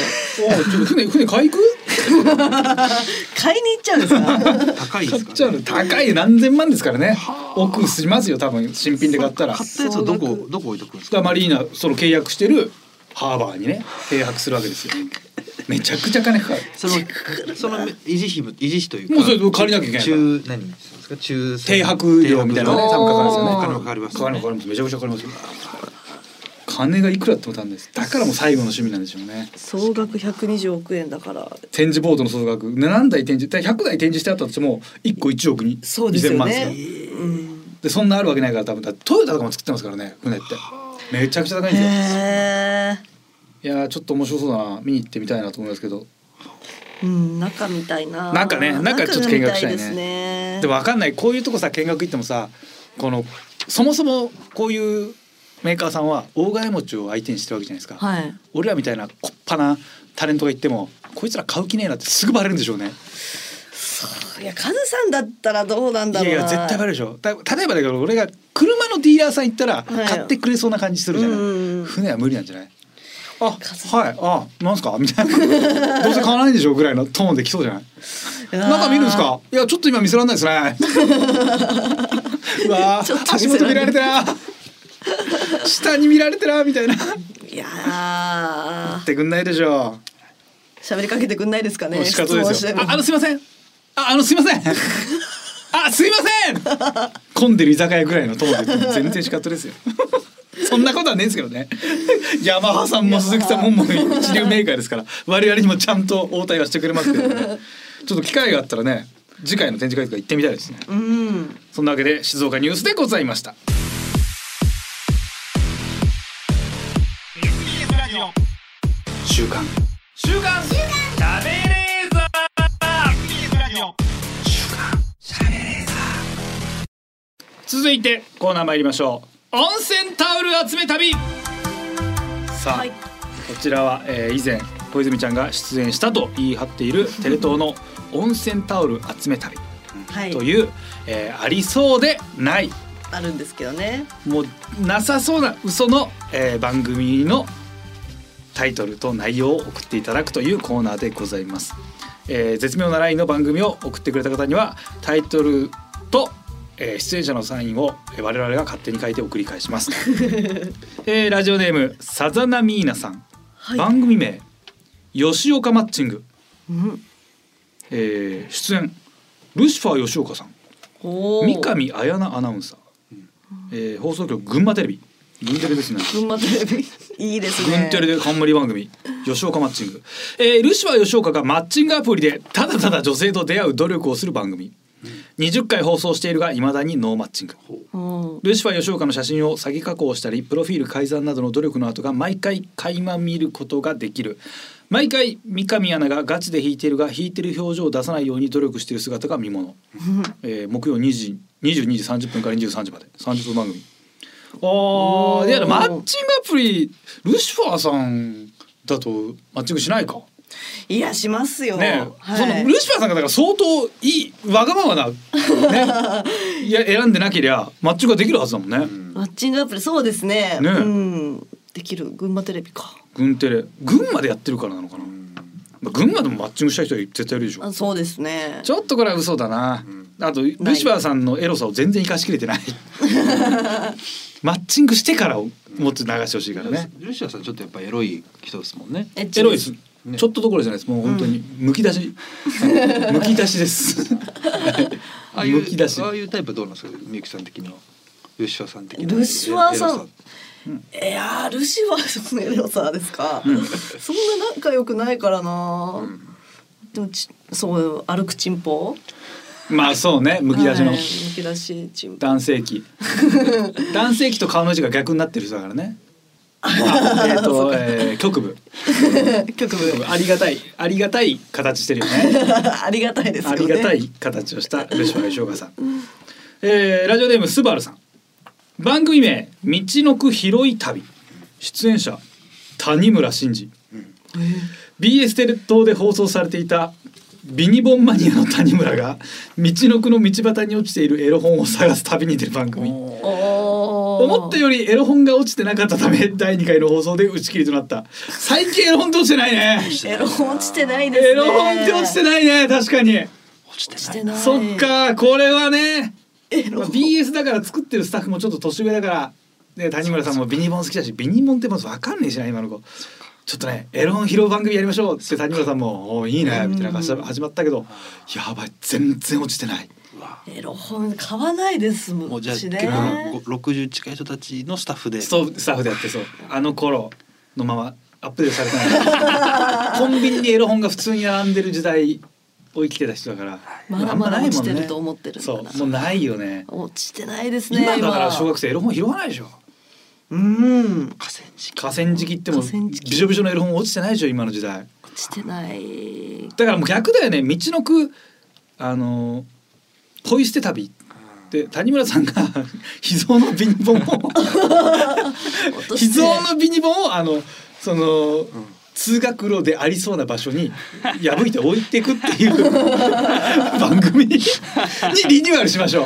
あちょっと船船買い行く？[LAUGHS] 買いに行っちゃうんですか？高いですか買っちゃうの。高い。何千万ですからね。奥しますよ多分。新品で買ったら。買ったやつはどこどこ置いとくんですか？だからマリーナその契約してるハーバーにね停泊するわけですよめちゃくちゃ金かかる。そのその維持費も維持費というかもうそれ借りなきゃいけない中何ですか？中停泊料みたいな。のね多分かかるんですよねお金もかかりますかかるかかります。めちゃくちゃかかります。よ金がいくらあっても足んです。だからもう最後の趣味なんでしょうね。総額120億円だから。展示ボードの総額。何台展示だから100台展示してあったとしても1個1億にそうですよ2000万ねですからうん。でそんなあるわけないから多分。トヨタとかも作ってますからね船って。めちゃくちゃ高いんですよいやーちょっと面白そうだな。見に行ってみたいなと思いますけど。うん中みたいな中ね中ちょっと見学したいね。ね。でも分かんない。こういうとこさ見学行ってもさこのそもそもこういうメーカーさんは大金持ちを相手にしてるわけじゃないですか、はい。俺らみたいなこっぱなタレントが言ってもこいつら買う気ねえなってすぐバレるんでしょうね。いやカズさんだったらどうなんだろうな。いやいや絶対バレるでしょ。だ例えばだけど俺が車のディーラーさん行ったらはい。買ってくれそうな感じするじゃない、うん。船は無理なんじゃない？あ数はい。あなんすか？[LAUGHS] みたいな。どうせ買わないでしょぐらいのトーンできそうじゃない？中見るんですか？いやちょっと今見せられないですね。[LAUGHS] うわ足元見られてな。下に見られてなみたいな。いやー。ってくんないでしょ喋りかけてくんないですかね？仕方ですよ。ああのすいません。ああのすいません。[LAUGHS] あすいません。混んでる居酒屋ぐらいのトーンで全然仕方ですよそんなことはねえんですけどね。[LAUGHS] ヤマハさんも鈴木さんももう一流メーカーですから。我々にもちゃんと応対はしてくれますけどね。ちょっと機会があったらね次回の展示会とか行ってみたいですね。うん。そんなわけで静岡ニュースでございました。週刊。週刊。しゃべれー。続いてコーナー参りましょう温泉タオル集め旅。さあ、はい。こちらは、えー以前小泉ちゃんが出演したと言い張っている [LAUGHS] テレ東の温泉タオル集め旅はい。という、えーありそうでない。あるんですけどね。もうなさそうな嘘の、えー番組のタイトルと内容を送っていただくというコーナーでございます、えー絶妙なラインの番組を送ってくれた方にはタイトルと、えー出演者のサインをえー我々が勝手に書いて送り返します、[LAUGHS] えーラジオネームさざなみーなさん、はい。番組名吉岡マッチング、うん。えー出演ルシファー吉岡さん。三上彩菜アナウンサー、えー放送局群馬テレビ。群テレですね。群馬テレビ。[LAUGHS] いいですね。群テレで冠番組吉岡マッチング、えー、ルシファー吉岡がマッチングアプリでただただ女性と出会う努力をする番組20回放送しているが未だにノーマッチング。う。んルシファー吉岡の写真を詐欺加工したりプロフィール改ざんなどの努力の後が毎回垣間見ることができる。毎回三上アナがガチで弾いているが弾いてる表情を出さないように努力している姿が見もの、[LAUGHS] えー木曜2時22時30分から23時まで。30分番組。あーいやマッチングアプリルシファーさんだとマッチングしないか？いやしますよ。ね、はい。そのルシファーさんがだから相当いいわがままな、ね、[LAUGHS] いや選んでなけりゃマッチングができるはずだもんね、マッチングアプリそうですね。ねうん。できる群馬テレビか。群テレ群馬でやってるからなのかな、まあ、群馬でもマッチングした人は絶対いるでしょ。あそうですね。ちょっとこれは嘘だな、あとルシファーさんのエロさを全然生かしきれてない。[LAUGHS] マッチングしてからをもっと流してほしいからね。ルシアさんちょっとやっぱエロい人ですもんね。エロいです、ね。ちょっとどころじゃないです。もう本当にむき出し、むき出しです。[LAUGHS] ああ出し。ああいうタイプどうなんですか？みゆきさん的には。ルシファーさん的には。ルシファーさ。ん。いやールシファーさんのエロさですか、そんな仲良くないからな、でもちそう歩くチンポ？まあそうね。むき出しの。はいむき出しチンポ。男性器。[LAUGHS] 男性器と顔の位置が逆になってる人だからね。あえっ、と、えー [LAUGHS] [LAUGHS] 局部。局部。ありがたいありがたい形してるよね。[LAUGHS] ありがたいですよね。ありがたい形をしたルシファー吉岡さん、えーラジオネームスバルさん。番組名「道のく広い旅」出演者谷村新司。BS テレ東で放送されていたビニボンマニアの谷村が道のくの道端に落ちているエロ本を探す旅に出る番組。お思ったよりエロ本が落ちてなかったため第2回の放送で打ち切りとなった。最近エロ本って落ちてないね。エロ本落ちてないですね。エロ本って落ちてないね確かに。落ちてない。落ちてないそっかこれはね、まあ、エロ本 BS だから作ってるスタッフもちょっと年上だから。で谷村さんもビニボン好きだしビニボンってまず分かんねえしな今の子。ちょっとねエロ本拾う番組やりましょうって谷村さんも「おーいいね」みたいな感じで始まったけどやばい全然落ちてないエロ本買わないですもんもうじゃあ私結ね構六十近い人たちのスタッフで。ストスタッフでやってそう。あの頃のままアップデートされてない。[LAUGHS] コンビニにエロ本が普通に並んでる時代を生きてた人だから。まだまだ落ちてると思ってるんだな。そう。もうないよね。落ちてないですね今だから小学生エロ本拾わないでしょ。うん。河川敷。河川敷っても河川敷。びしょびしょのエロ本落ちてないでしょ今の時代。落ちてない。だからもう逆だよね。道のくあのポイ捨て旅で谷村さんが [LAUGHS] 秘蔵のビニボンを [LAUGHS] 秘蔵のビニボンをあのその、通学路でありそうな場所に破いて置いていくっていう [LAUGHS] 番組ににリニューアルしましょう。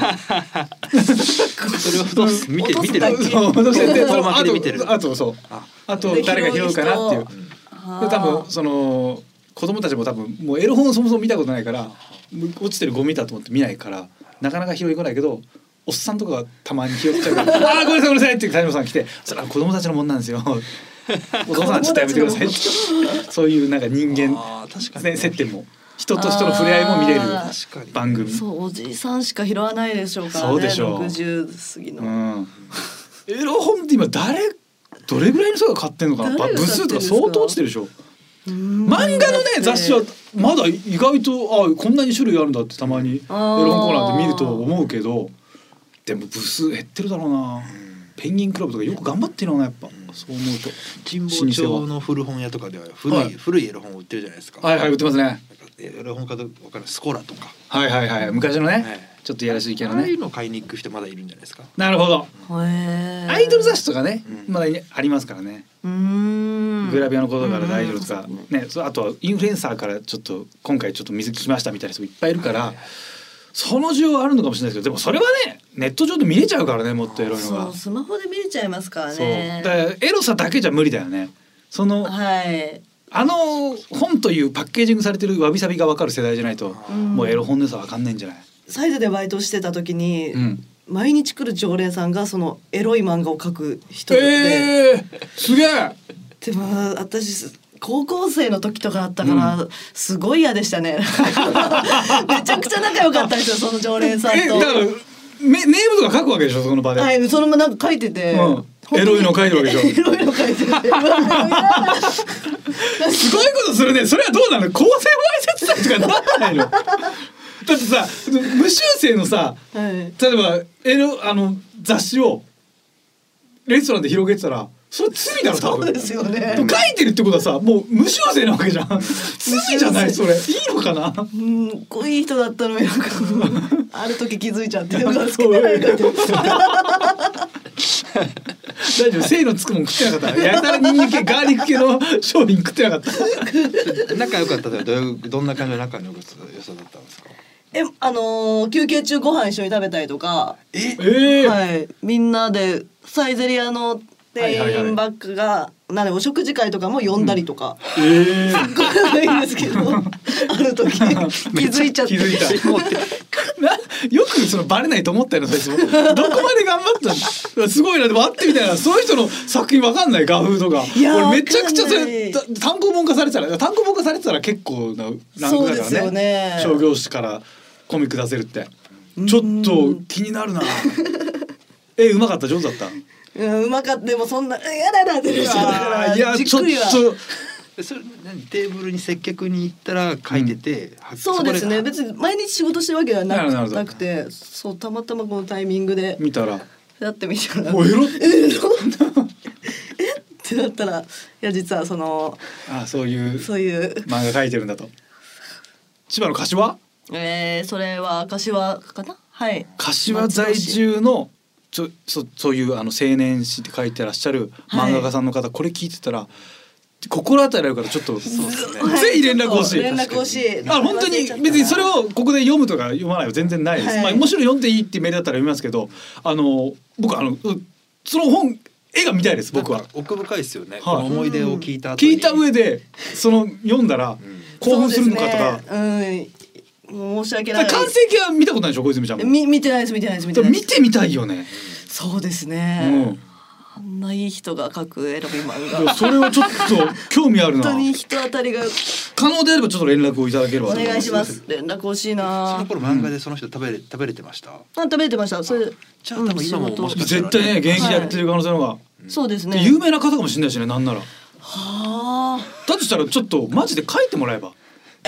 それをどうす見て見てる？そう落としててる。あとあとそう。あ。あと誰が拾うかなっていう。で多分その子供たちも多分もうエロ本をそもそも見たことないから落ちてるゴミだと思って見ないからなかなか拾いこないけどおっさんとかがたまに拾っちゃうから「あ [LAUGHS] あーごめんなさいごめんなさい」って谷本さんが来て「それは子供たちのもんなんですよ」[LAUGHS] お父さんちょっとやめてくださいって。そういうなんか人間確かに。ね接点も。人と人の触れ合いも見れる番組。そうおじいさんしか拾わないでしょうからね。そうでしょう。60過ぎの、うん、エロ本って今誰どれぐらいの人が買ってんのかな？部数とか相当落ちてるでしょ。うん漫画のね雑誌はまだ意外とあこんなに種類あるんだってたまにエロ本コーナーで見ると思うけどでも部数減ってるだろうな。ペンギンクラブとかよく頑張ってるよなやっぱ。そう思うと。神保町の古本屋とかでは古い、はい。古いエロ本を売ってるじゃないですか。はいはい売ってますね。エロ本かどうかわからないスコラとか。はいはいはい。昔のね、はい。ちょっといやらしい系のね。ああいうの買いに行く人まだいるんじゃないですか。なるほど。へー。アイドル雑誌とかね、うん。まだありますからね。うーんグラビアのことから大丈夫とかうん、ね、あとはインフルエンサーからちょっと今回ちょっと水着ましたみたいな人もいっぱいいるから、その需要はあるのかもしれないですけどでもそれはねネット上で見れちゃうからねもっとエロいのが。スマホで見れちゃいますからね。だからエロさだけじゃ無理だよね。そのはい。あの本というパッケージングされてるわびさびが分かる世代じゃないと、うん。もうエロ本の良さ分かんないんじゃない、サイズでバイトしてた時に、うん、毎日来る常連さんがそのエロい漫画を描く人で、えー、すげえでも私高校生の時とかだったから、すごい嫌でしたね。[LAUGHS] めちゃくちゃ仲良かったんですよ [LAUGHS] その常連さんと。えだからめネームとか書くわけでしょその場で、はいそれもなんか書いてて、うん。エロいの書いてるわけでしょ。[LAUGHS] エロいの書いててうわ嫌だすごいことするね。それはどうなの？公然わいせとかならないの。だってさ無修正のさはい。例えばエロあの雑誌をレストランで広げてたらそれ罪だろ多分。そうですよね。書いてるってことはさもう無修正なわけじゃん。罪じゃないそれ。いいのかな？うんこういい人だったのになんかある時気づいちゃってなんかつけてないかって。[LAUGHS] 大丈夫性のつくもん食ってなかった。やたらニンニク系ガーリック系の商品食ってなかった。仲良かったどういうどんな感じの仲の良さだったんですか？えあのー休憩中ご飯一緒に食べたりとか。え？ええはい、みんなでサイゼリアの店はいはいはい。員バッグが、なんでお食事会とかも呼んだりとか、ええこれはいいんですけど [LAUGHS] ある時。気づいちゃって。気づいた。なよくそのバレないと思ったよそいつも。どこまで頑張ったの？すごいな。でも会ってみたいな。その人の作品わかんない？画風とか。俺めちゃくちゃそれた単行本化されてたら単行本化されてたら結構なランクだからね。ね。商業誌からコミック出せるって。ちょっと気になるな。[LAUGHS] えうまかった？上手だった？うんうまかった。でもそんな「やだな」って言うかあーいやちょっ。とそれ何？テーブルに接客に行ったら書いてて、はそうですね。こ別に毎日仕事してるわけではなくなくてそうたまたまこのタイミングで。見たら。やってみたら。おエロえエロえ？ってなったらいや実はそのあそういうそういう。漫画描いてるんだと。千葉の柏？えー、それは柏かな？はい。柏在住のちょそそういうあの青年誌って書いてらっしゃる漫画家さんの方、これ聞いてたら心当たりあるからちょっとぜひ連絡欲しい。連絡欲しい。あ本当に別にそれをここで読むとか読まないは全然ないです、はい。まあもちろん読んでいいってメールだったら読みますけどあの僕あのうその本絵が見たいです僕は。奥深いですよね、はい。思い出を聞いた後に。聞いた上でその読んだら興奮するのかとか、そうですね。うん申し訳ない。完成形は見たことないでしょ小泉ちゃんも。み見てないです見てないです見てないです。見てみたいよね、そうですうねん、あんないい人が描くエロビ漫い画やそれはちょっと興味あるな。本当に人当たりが。可能であればちょっと連絡をいただければお願いします。連絡欲しいそなの頃漫画でその人食べれ食べれてました？あ食べてました。それ。でじゃあ多分今ももしかしたら絶対ね現役でやってる可能性の方が、そうですね。で有名な方かもしれないしねなんなら。はあ。だとしたらちょっとマジで書いてもらえば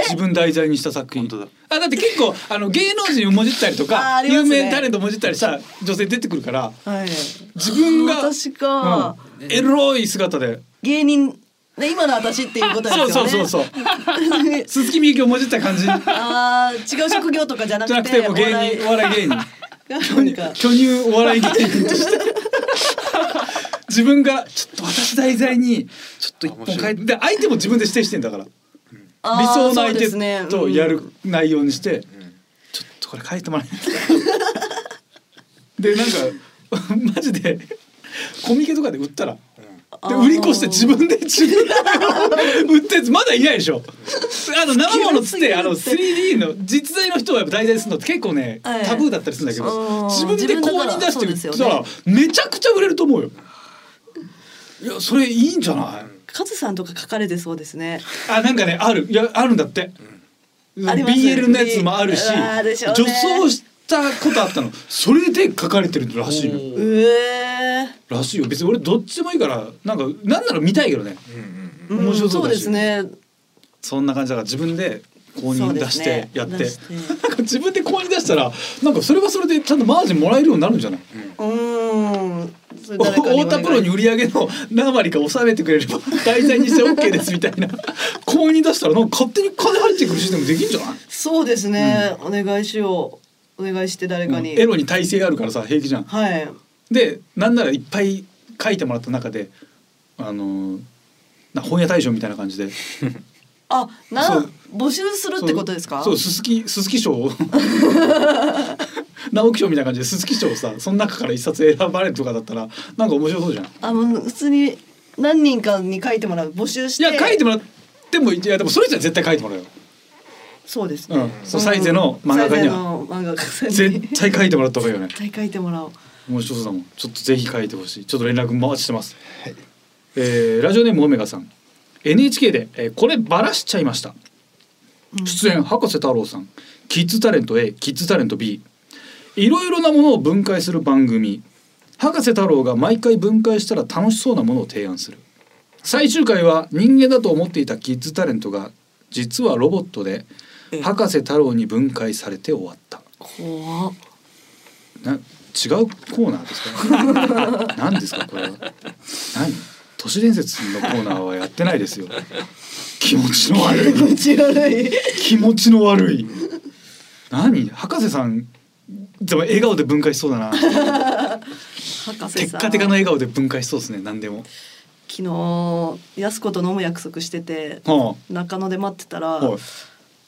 自分題材にした作品。本当だ。あだって結構あの芸能人をもじったりと [LAUGHS] あか、有名タレントをもじったりした女性出てくるからはい。自分が私か、うんエロい姿で。芸人ね今の私っていうことですよね。そうそうそうそう。[LAUGHS] 鈴木みゆきをもじった感じ。ああ違う職業とかじゃなくてなくてもう芸お笑い。人お笑い芸人。[LAUGHS] 巨乳お笑い芸人として。自分がちょっと私題材にちょっと一本書いてで相手も自分で指定してんだから理想の相手そうですね。とやるうん。内容にして、ちょっとこれ書いてもらえないでなんか [LAUGHS] マジでコミケとかで売ったらで売り越して自分で自分で売ったやつまだいないでしょ。あの生物っつって。あの 3D の実在の人はやっぱ題材するのって結構ね、はい。タブーだったりするんだけどうん自分で公認出して売ったらだからそうめちゃくちゃ売れると思うよ。いやそれいいんじゃない？カズさんとか書かれてそうですね。あなんかねある。いやあるんだって、あります BL のやつもあるし、ね。女装したことあったの。それで書かれてるらしいのおうえらしいよ。別に俺どっちでもいいからなんかなんなら見たいけどね。うんうんー、面白そうだし。んですね。そんな感じだから自分で公認出してやって、ねなんか自分で公認出したらなんかそれはそれでちゃんとマージンもらえるようになるんじゃない？うーん。それ誰かにお願い太田プロに売り上げの何割か収めてくれれば [LAUGHS] 題材にして OK ですみたいな。公認出したらなんか勝手に金入ってくるシステムできんじゃない？そうですね、お願いしよう。お願いして誰かに、エロに耐性あるからさ平気じゃん。はい。でなんならいっぱい書いてもらった中であのーな本屋大賞みたいな感じで。[LAUGHS] あそなう。募集するってことですか？そうそうすすきすすき賞を [LAUGHS] 直木賞みたいな感じですすき賞をさその中から一冊選ばれるとかだったらなんか面白そうじゃん。いあもう普通に何人かに書いてもらう募集して。や書いてもらってもいいいやでもそれじゃ絶対書いてもらうよ。そうですね、うん、そうサイゼの漫画家には。絶対書いてもらった方がいいよね。絶対書いてもらおう。面白そうだもん。ちょっとぜひ書いてほしい。ちょっと連絡回してます、えーラジオネームオメガさん。NHK で、えーこれバラしちゃいました、出演博士太郎さん。キッズタレント A キッズタレント B いろいろなものを分解する番組。博士太郎が毎回分解したら楽しそうなものを提案する。最終回は人間だと思っていたキッズタレントが実はロボットでえ博士太郎に分解されて終わった。怖っ。な違うコーナーですか？[LAUGHS] 何ですか？これは。何？都市伝説のコーナーはやってないですよ。気持ちの悪い。気持ち悪い。気持ちの悪い。何？博士さんでも笑顔で分解しそうだな。テッカテカの笑顔で分解しそうですね何でも。昨日安子と飲む約束してては中野で待ってたら、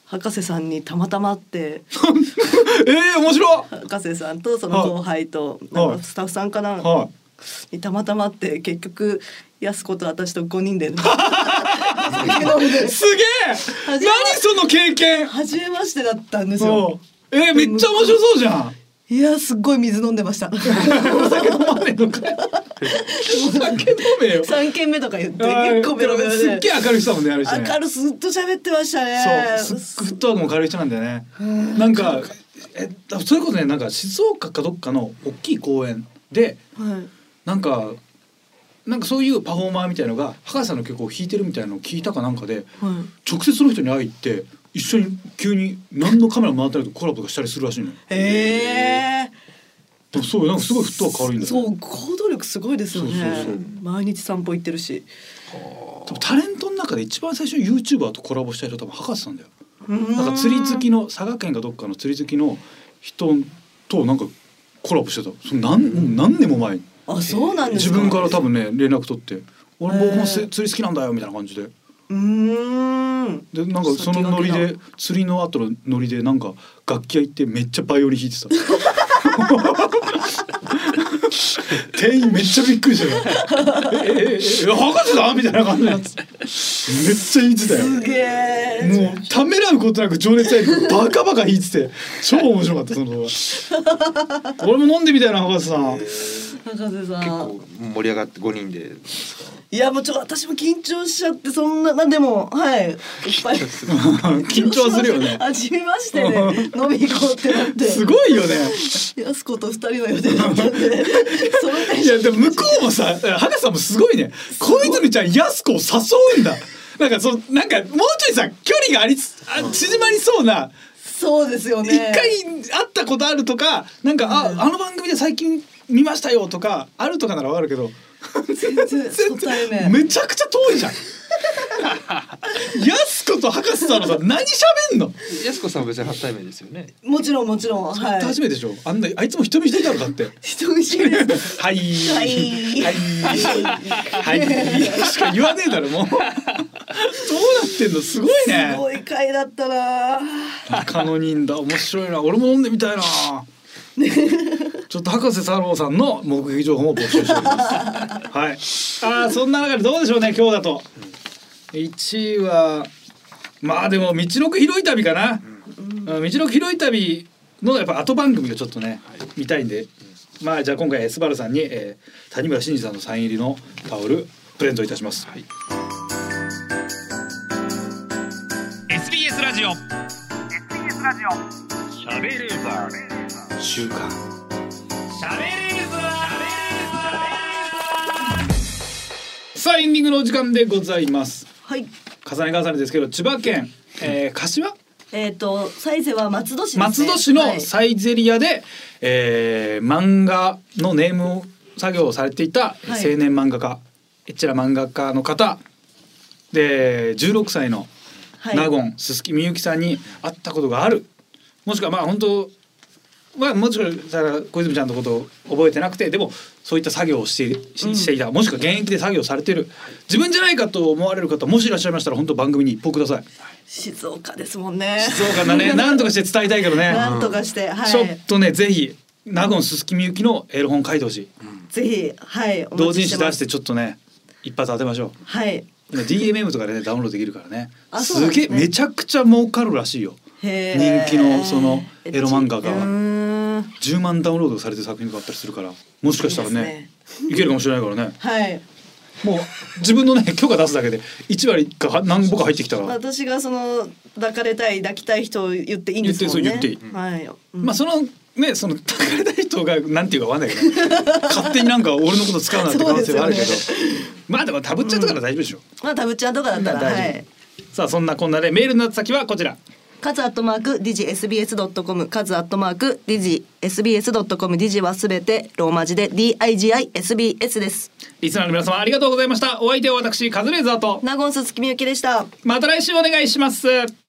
博士さんにたまたま会って。[LAUGHS] えー、面白い博士さんとその後輩とはい。なんかスタッフさんかな、はにたまたま会って結局安子と私と5人で。[LAUGHS] すげえ！何その経験？初めましてだったんですそようえー、めっちゃ面白そうじゃんいやすっごい水飲んでました。[LAUGHS] お酒飲まねえのかよお酒飲めよ。3軒目とか言って結構ベロベロすっげでえ明るい人だもんねある人ね。明るずっと喋ってましたね。そう。すっごいフットワークも軽い人なんだよね。なんかえそれこそねなんか静岡かどっかの大きい公園ではい。なんかなんかそういうパフォーマーみたいのが博士さんの曲を弾いてるみたいなのを聞いたかなんかではい。直接その人に会い行って一緒に急に何のカメラ回ってないとコラボとかしたりするらしいのよ。へえでもそうなんかすごいフットワーク軽いんだよそう行動力すごいですよね。そうそうそう。毎日散歩行ってるし。多分タレントの中で一番最初に YouTuber とコラボした人多分博士さんだよ。ななんか釣り好きの佐賀県かどっかの釣り好きの人となんかコラボしてた。その何何年も前に。あそうなんですか。自分から多分ね連絡取って「俺僕も釣り好きなんだよ」みたいな感じでうーん。でなんかそのノリ先で釣りの後のノリでなんか楽器屋行ってめっちゃバイオリン弾いてた。店員めっちゃびっくりしたよ「えええええ博士だ?」みたいな感じになってめっちゃ弾いてたよすげえもうためらうことなく情熱大陸バカバカ弾いてて超面白かったその動画俺も飲んでみたいな博士さん博士さ結ん構盛り上がって5人でいやもうちょっと私も緊張しちゃってそんななんでもはい。いっぱい。[LAUGHS] 緊張はするよね。初めましてで飲み行こうってなって。すごいよね。安子と二人の予定だったんでそのテンいやでも向こうもさ博士さんもすごいね。小泉ちゃんやす子を誘うんだ。なんかそうなんかもうちょいさ距離がありつあ縮まりそうな。そうですよね。一回会ったことあるとかなんか、ああの番組で最近見ましたよとかあるとかならわかるけど全然初対面。めちゃくちゃ遠いじゃん。[LAUGHS] やす子と博士さんのさ何喋んの？やすこさんは別に初対面ですよね。もちろんもちろんはい。初めてでしょ？あんなあいつも人見知りだろだって。人見知りです。はい。はい。はい。はい。しか言わねえだろもう。どうなってんの？すごいね。すごい回だったな。中野人だ。面白いな。俺も飲んでみたいな [LAUGHS] ちょっと博士太郎さんの目撃情報も募集しております。はい。あーそんな中でどうでしょうね今日だと。1位はまあでも道のく広い旅かな、うん、道のく広い旅のやっぱ後番組をちょっとね、見たいんで。まあじゃあ今回エスバルさんに、えー、谷村新司さんのサイン入りのタオルプレゼントいたします、はい。SBS ラジオ。週刊さあエンディングのお時間でございます。はい。重ね重ねですけど千葉県、えー、柏？えっ、とサイゼは松戸市ですね。松戸市のはい。サイゼリアで、えー漫画のネーム作業をされていた青はい。年漫画家、えっちら漫画家の方。で16歳のはい。納言鈴木みゆきさんに会ったことがある。もしくはまあ本当はもしかしたら小泉ちゃんのことを覚えてなくてでもそういった作業をしてししていた、もしくは現役で作業されてる。自分じゃないかと思われる方もしいらっしゃいましたら本当番組に一報ください。静岡ですもんね。静岡だね。[LAUGHS] なんとかして伝えたいけどね。なんとかして、はい。ちょっとねぜひ納言鈴木みゆきのエロ本書いてほしい。ぜひはいお同人誌出してちょっとね一発当てましょう。はい。今 DMM とかでねダウンロードできるからね。あそうなんすげえめちゃくちゃ儲かるらしいよ人気のそのエロ漫画がうーん10万ダウンロードされてる作品があったりするからもしかしたらねいいけるかもしれないからね。はい。もう自分のね [LAUGHS] 許可出すだけで1割か何ぼか入ってきたら。私がその抱かれたい抱きたい人を言っていいんですもんね。言ってそう言ってはい、うん。まあそのねその抱かれたい人がなんていうかわかんないけどね。[LAUGHS] 勝手になんか俺のこと使うなんて可能性はあるけど、そうですまあでもタブっちゃったから大丈夫でしょ、まあタブちゃんとかだったら大丈夫。はい。さあそんなこんなでメールの先はこちらカズアットマークディジ SBS ドットコムカズアットマークディジ SBS ドットコムディジはすべてローマ字で D I G I S B S です。リスナーの皆様ありがとうございましたお相手は私カズレーザーとナゴンス月みゆきでした。また来週お願いします